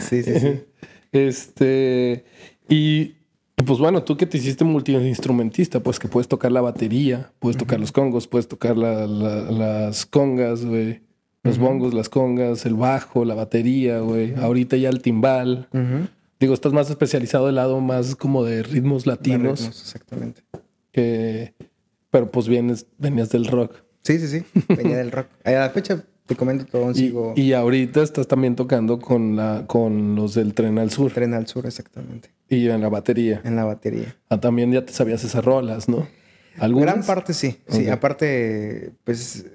sí, sí, sí. Este. Y pues bueno, tú que te hiciste multiinstrumentista, pues que puedes tocar la batería, puedes tocar los congos, puedes tocar las congas, güey. Los bongos, las congas, el bajo, la batería, güey. Ahorita ya el timbal. Digo, estás más especializado del lado más como de ritmos latinos. ritmos, exactamente. Que, pero pues vienes, venías del rock. Sí, sí, sí. Venía del rock. A la fecha te comento todo. Y, sigo... y ahorita estás también tocando con, la, con los del Tren al Sur. Tren al Sur, exactamente. Y en la batería. En la batería. Ah, también ya te sabías esas rolas, ¿no? ¿Algunas? Gran parte sí. Sí, aparte, pues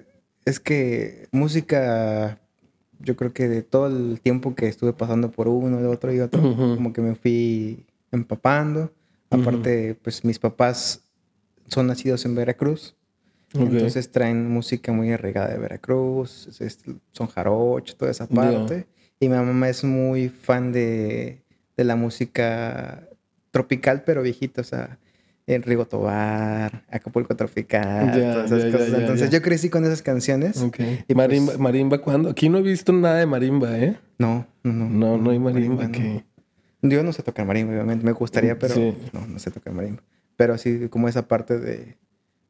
es que música, yo creo que de todo el tiempo que estuve pasando por uno, de otro y otro, como que me fui empapando. Aparte, pues mis papás son nacidos en Veracruz. Entonces traen música muy arraigada de Veracruz, son jarocho, toda esa parte. Y mi mamá es muy fan de, de la música tropical, pero viejita, o sea, en Rigo Tobar, Acapulco Tropical, todas esas cosas. Entonces yo crecí con esas canciones. ¿Y marimba, pues marimba cuándo? Aquí no he visto nada de marimba, ¿eh? No, no, no. No, no hay marimba, que... Yo no sé tocar marimba, obviamente. Me gustaría, pero no, no sé tocar marimba. Pero así como esa parte de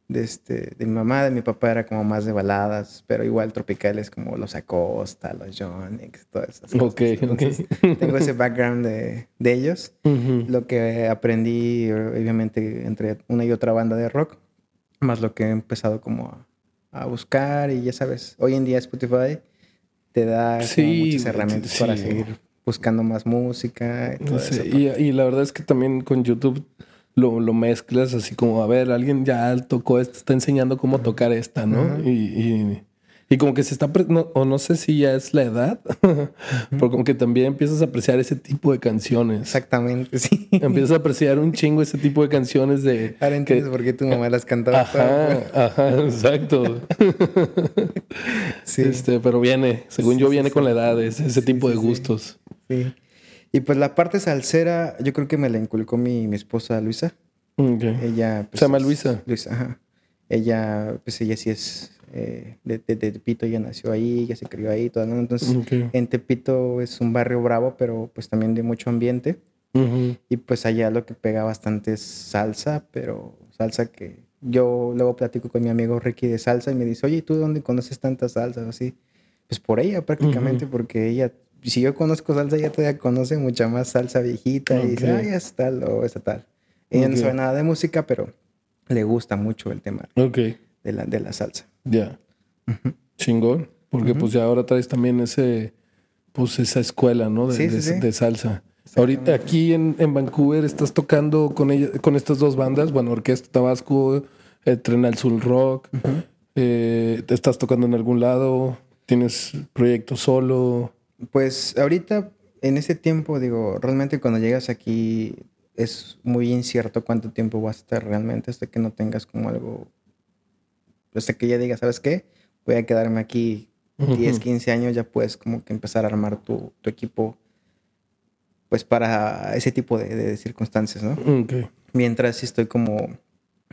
de, este, de mi mamá, de mi papá era como más de baladas, pero igual tropicales como los Acosta, los Jonix, todas esas cosas. Ok, ok. Tengo ese background de, de ellos. Lo que aprendí, obviamente, entre una y otra banda de rock, más lo que he empezado como a, buscar y ya sabes, hoy en día Spotify te da muchas herramientas para seguir buscando más música. Y, y la verdad es que también con YouTube lo, lo, mezclas así como, a ver, alguien ya tocó esto, está enseñando cómo tocar esta, ¿no? y, y, y, como que se está, o no sé si ya es la edad, porque como que también empiezas a apreciar ese tipo de canciones. Exactamente, sí. Empiezas a apreciar un chingo ese tipo de canciones de... Ahora entiendes por qué tu mamá las cantaba. Ajá, ajá, exacto. sí. Este, pero viene, según yo, viene con la edad, ese, ese tipo de gustos. Sí. Y pues la parte salsera, yo creo que me la inculcó mi, mi esposa Luisa. Ella. Pues, ¿Se llama Luisa? Luisa, ajá. Ella, pues ella sí es eh, de, de, Tepito, ella nació ahí, ella se crió ahí, todo, Entonces, en Tepito es un barrio bravo, pero pues también de mucho ambiente. Y pues allá lo que pega bastante es salsa, pero salsa que yo luego platico con mi amigo Ricky de salsa y me dice, oye, ¿tú dónde conoces tantas salsas? Así, pues por ella prácticamente, porque ella si yo conozco salsa, ella todavía conoce mucha más salsa viejita y dice, ay, es tal o esa tal. Ella no sabe nada de música, pero le gusta mucho el tema de, la, de la salsa. Ya. Chingón. Porque pues ya ahora traes también ese, pues esa escuela, ¿no? De, de, salsa. Ahorita aquí en, en, Vancouver estás tocando con ella, con estas dos bandas, bueno, Orquesta Tabasco, el Tren al Sur Rock. Eh, ¿Estás tocando en algún lado? ¿Tienes proyecto solo? Pues ahorita, en ese tiempo, digo, realmente cuando llegas aquí es muy incierto cuánto tiempo vas a estar realmente hasta que no tengas como algo, hasta que ya digas, ¿sabes qué? Voy a quedarme aquí 10, 15 años, ya puedes como que empezar a armar tu, equipo pues para ese tipo de, circunstancias, ¿no? Mientras estoy como,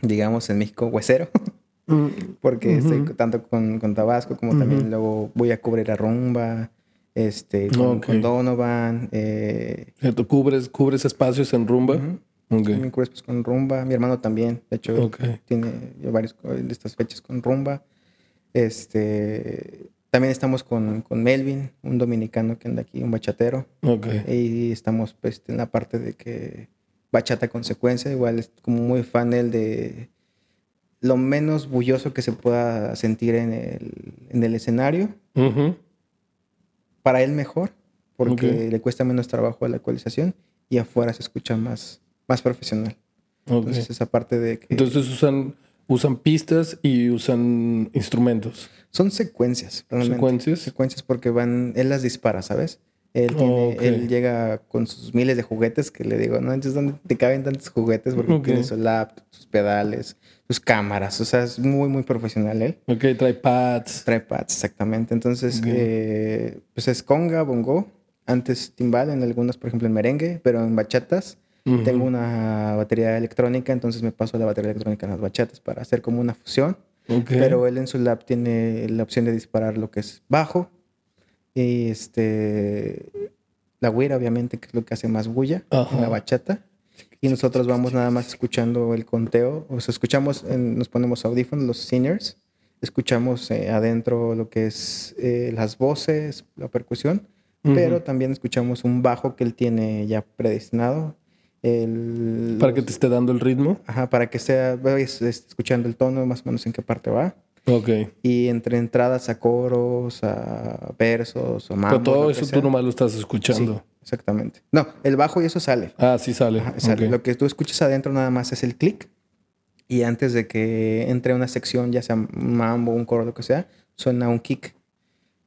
digamos, en México, huesero. Mm. Porque estoy tanto con, Tabasco como también luego voy a cubrir a Rumba este, con, Donovan. Eh, ¿Tú cubres, cubres espacios en Rumba? También cubres con Rumba. Mi hermano también, de hecho, tiene varias de estas fechas con Rumba. Este, también estamos con, con, Melvin, un dominicano que anda aquí, un bachatero. Y estamos pues, en la parte de que bachata consecuencia. Igual es como muy fan él de lo menos bulloso que se pueda sentir en el, en el escenario para él mejor, porque le cuesta menos trabajo a la ecualización y afuera se escucha más, más profesional. Entonces, esa parte de que... Entonces usan, usan pistas y usan instrumentos. Son secuencias, realmente. ¿Secuencias? Secuencias porque van... Él las dispara, ¿sabes? Él, él llega con sus miles de juguetes que le digo, no, entonces ¿dónde te caben tantos juguetes? Porque tiene su laptop, sus pedales, sus cámaras. O sea, es muy, muy profesional él. Ok, trae pads. Trae pads, exactamente. Entonces, eh, pues es conga, bongo antes timbal en algunas, por ejemplo en merengue, pero en bachatas tengo una batería electrónica, entonces me paso la batería electrónica en las bachatas para hacer como una fusión. Pero él en su lab tiene la opción de disparar lo que es bajo y este la güira, obviamente, que es lo que hace más bulla en la bachata. Y nosotros vamos nada más escuchando el conteo. O sea, escuchamos, nos ponemos audífonos, los singers. Escuchamos eh, adentro lo que es eh, las voces, la percusión. Pero también escuchamos un bajo que él tiene ya predestinado. El, para que te esté dando el ritmo. Ajá, para que sea, escuchando el tono, más o menos en qué parte va. Ok. Y entre entradas a coros, a versos, o mambo. Pero todo eso tú nomás lo estás escuchando. Exactamente. No, el bajo y eso sale. Ah, sí sale. Lo que tú escuchas adentro nada más es el clic. Y antes de que entre una sección, ya sea mambo, un coro, lo que sea, suena un kick,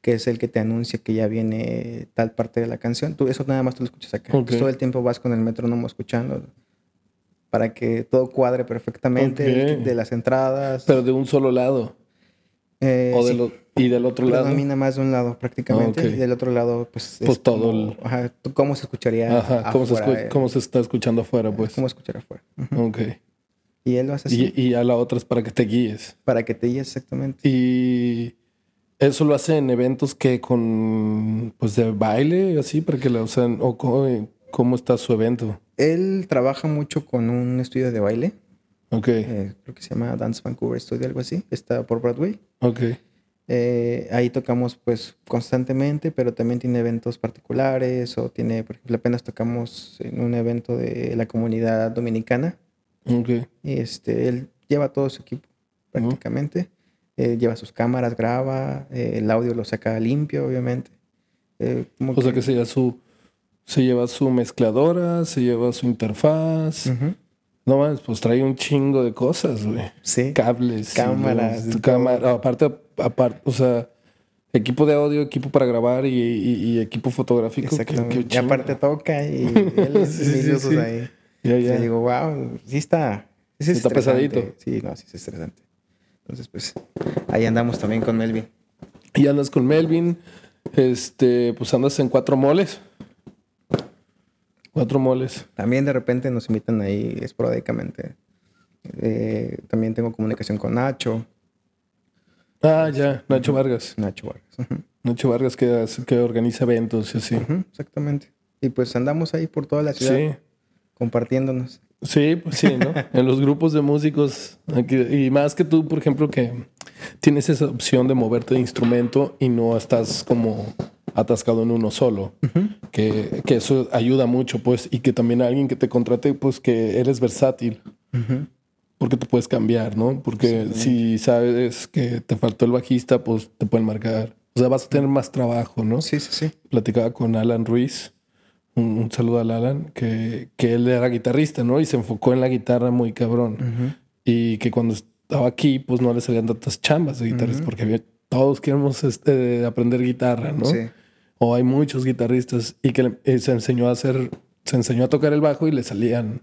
que es el que te anuncia que ya viene tal parte de la canción. Tú, eso nada más tú lo escuchas acá. todo el tiempo vas con el metrónomo escuchando para que todo cuadre perfectamente de las entradas. Pero de un solo lado. Eh, o de y del otro lado. Predomina más de un lado prácticamente. Y del otro lado, pues. Pues todo. el... ajá, ¿Cómo se escucharía? Ajá, ¿cómo, se ¿cómo, se está escuchando afuera, pues? ¿Cómo escuchar afuera? Ok. Y él lo hace así. Y, a la otra es para que te guíes. Para que te guíes, exactamente. Y. Eso lo hace en eventos que con. Pues de baile, así, para que lo usen. O cómo está su evento. Él trabaja mucho con un estudio de baile. Ok. Eh, creo que se llama Dance Vancouver Studio, algo así. Está por Broadway. Ok. Eh, ahí tocamos pues constantemente, pero también tiene eventos particulares o tiene, por ejemplo, apenas tocamos en un evento de la comunidad dominicana. Ok. Y este, él lleva todo su equipo prácticamente. Eh, lleva sus cámaras, graba, el audio lo saca limpio, obviamente. o sea que se lleva su, se lleva su mezcladora, se lleva su interfaz. No más, pues trae un chingo de cosas, güey. Sí. Cables. Cámaras. cámara, aparte, aparte, o sea, equipo de audio, equipo para grabar y, equipo fotográfico. Exactamente. y aparte toca y él sí, sí, ahí. Ya, ya. Y digo, wow, sí está. Sí está pesadito. Sí, no, sí es estresante. Entonces, pues, ahí andamos también con Melvin. Y andas con Melvin. Este, pues andas en cuatro moles. Cuatro moles. También de repente nos invitan ahí esporádicamente. Eh, también tengo comunicación con Nacho. Ah, ya, Nacho Vargas. Nacho Vargas. Nacho Vargas que, que organiza eventos y así. exactamente. Y pues andamos ahí por toda la ciudad. Sí. Compartiéndonos. Sí, pues sí, ¿no? en los grupos de músicos. y más que tú, por ejemplo, que tienes esa opción de moverte de instrumento y no estás como atascado en uno solo. que, que, eso ayuda mucho, pues, y que también alguien que te contrate, pues, que eres versátil. Porque te puedes cambiar, ¿no? Porque si sabes que te faltó el bajista, pues te pueden marcar. O sea, vas a tener más trabajo, ¿no? Sí, sí, sí. Platicaba con Alan Ruiz. Un, saludo al Alan, que, que, él era guitarrista, ¿no? Y se enfocó en la guitarra muy cabrón. Y que cuando estaba aquí, pues no le salían tantas chambas de guitarras, porque todos queremos este, aprender guitarra, ¿no? Sí o hay muchos guitarristas y que eh, se enseñó a hacer, se enseñó a tocar el bajo y le salían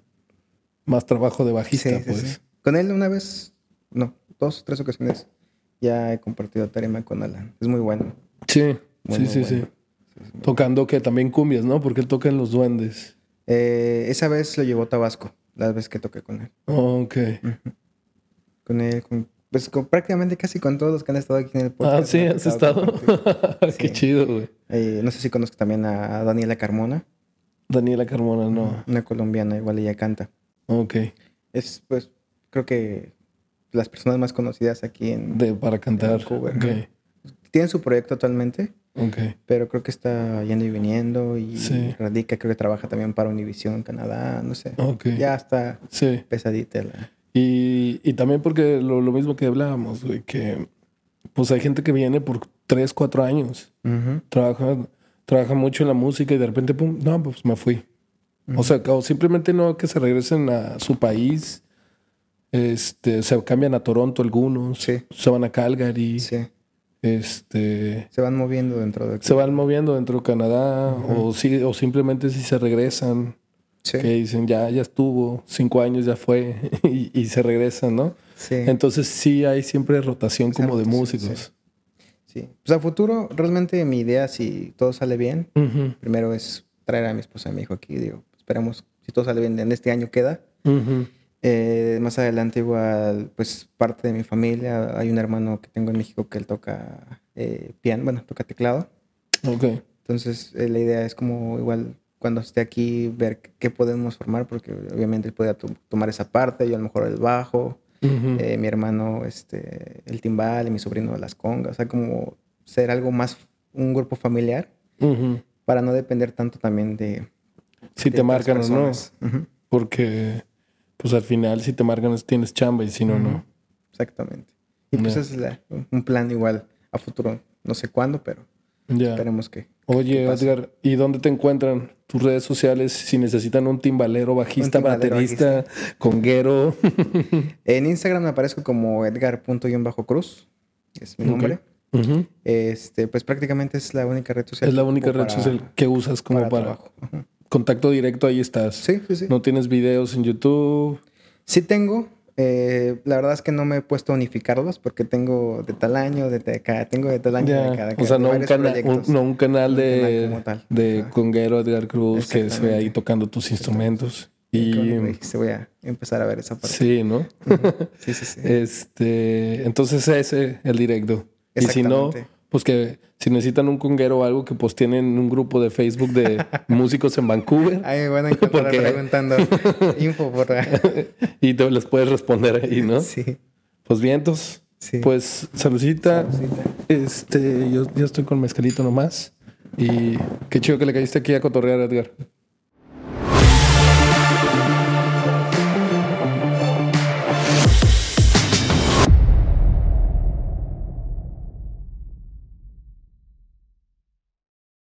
más trabajo de bajista, pues. Con él una vez, no, dos, tres ocasiones ya he compartido tarima con Alan. Es muy bueno. Sí, sí, sí, sí. Tocando que también cumbias, ¿no? Porque él toca en Los Duendes. Eh, esa vez lo llevó Tabasco, la vez que toqué con él. Oh, ok. Con él, con pues prácticamente casi con todos los que han estado aquí en el podcast. Ah, sí, has estado. Qué chido, güey. Eh, no sé si conozco también a Daniela Carmona. Daniela Carmona, no. Una colombiana, igual ella canta. Ok. Es, pues, creo que las personas más conocidas aquí en... De, para cantar. Okay. Tienen su proyecto actualmente. Ok. Pero creo que está yendo y viniendo y radica, creo que trabaja también para Univision Canadá, no sé. Ok. Ya está pesadita la... Y, también porque lo, mismo que hablábamos, güey, que pues hay gente que viene por tres, cuatro años, trabaja, trabaja mucho en la música y de repente, pum, no, pues me fui. O sea, o simplemente no que se regresen a su país, este, se cambian a Toronto algunos, se van a Calgary. Este, se van moviendo dentro de Se van moviendo dentro de Canadá o, sí, o simplemente si se regresan que dicen ya, ya estuvo, cinco años ya fue y, se regresan, ¿no? Sí. Entonces sí hay siempre rotación como de músicos. Sí. Pues a futuro, realmente mi idea, si todo sale bien, primero es traer a mi esposa y a mi hijo aquí. Digo, esperamos, si todo sale bien, en este año queda. Eh, más adelante igual, pues parte de mi familia, hay un hermano que tengo en México que él toca eh, piano, bueno, toca teclado. Ok. Entonces eh, la idea es como igual cuando esté aquí ver qué podemos formar, porque obviamente él puede tomar esa parte, yo a lo mejor el bajo, mi hermano este, el timbal y mi sobrino las congas, o sea, como ser algo más, un grupo familiar, para no depender tanto también de... Si te marcan o no, porque pues al final si te marcan tienes chamba y si no, no. Exactamente. Y pues ese es un plan igual a futuro. No sé cuándo, pero esperemos que. Oye, Edgar, ¿y dónde te encuentran tus redes sociales si necesitan un timbalero, bajista, baterista, conguero? en Instagram me aparezco como edgar.cruz. Es mi nombre. Este, pues prácticamente es la única red social. Es la única red social que usas como para, contacto directo, ahí estás. Sí, sí, sí. ¿No tienes videos en YouTube? Sí tengo. Eh, la verdad es que no me he puesto a unificarlos porque tengo de tal año, de cada, tengo de tal año, de cada. O sea, no un, no un, canal de, de Conguero Edgar Cruz que se ve ahí tocando tus instrumentos. Y se voy a empezar a ver esa parte. Sí, ¿no? Sí, sí, sí. Este, entonces ese el directo. Y si no, pues que si necesitan un conguero o algo, que pues tienen un grupo de Facebook de músicos en Vancouver. Ay, bueno, porque... preguntando info por Y te les puedes responder ahí, ¿no? Sí. Pues vientos. Sí. Pues saludcita. Este, yo ya estoy con mezcalito nomás. Y qué chido que le caíste aquí a cotorrear, Edgar.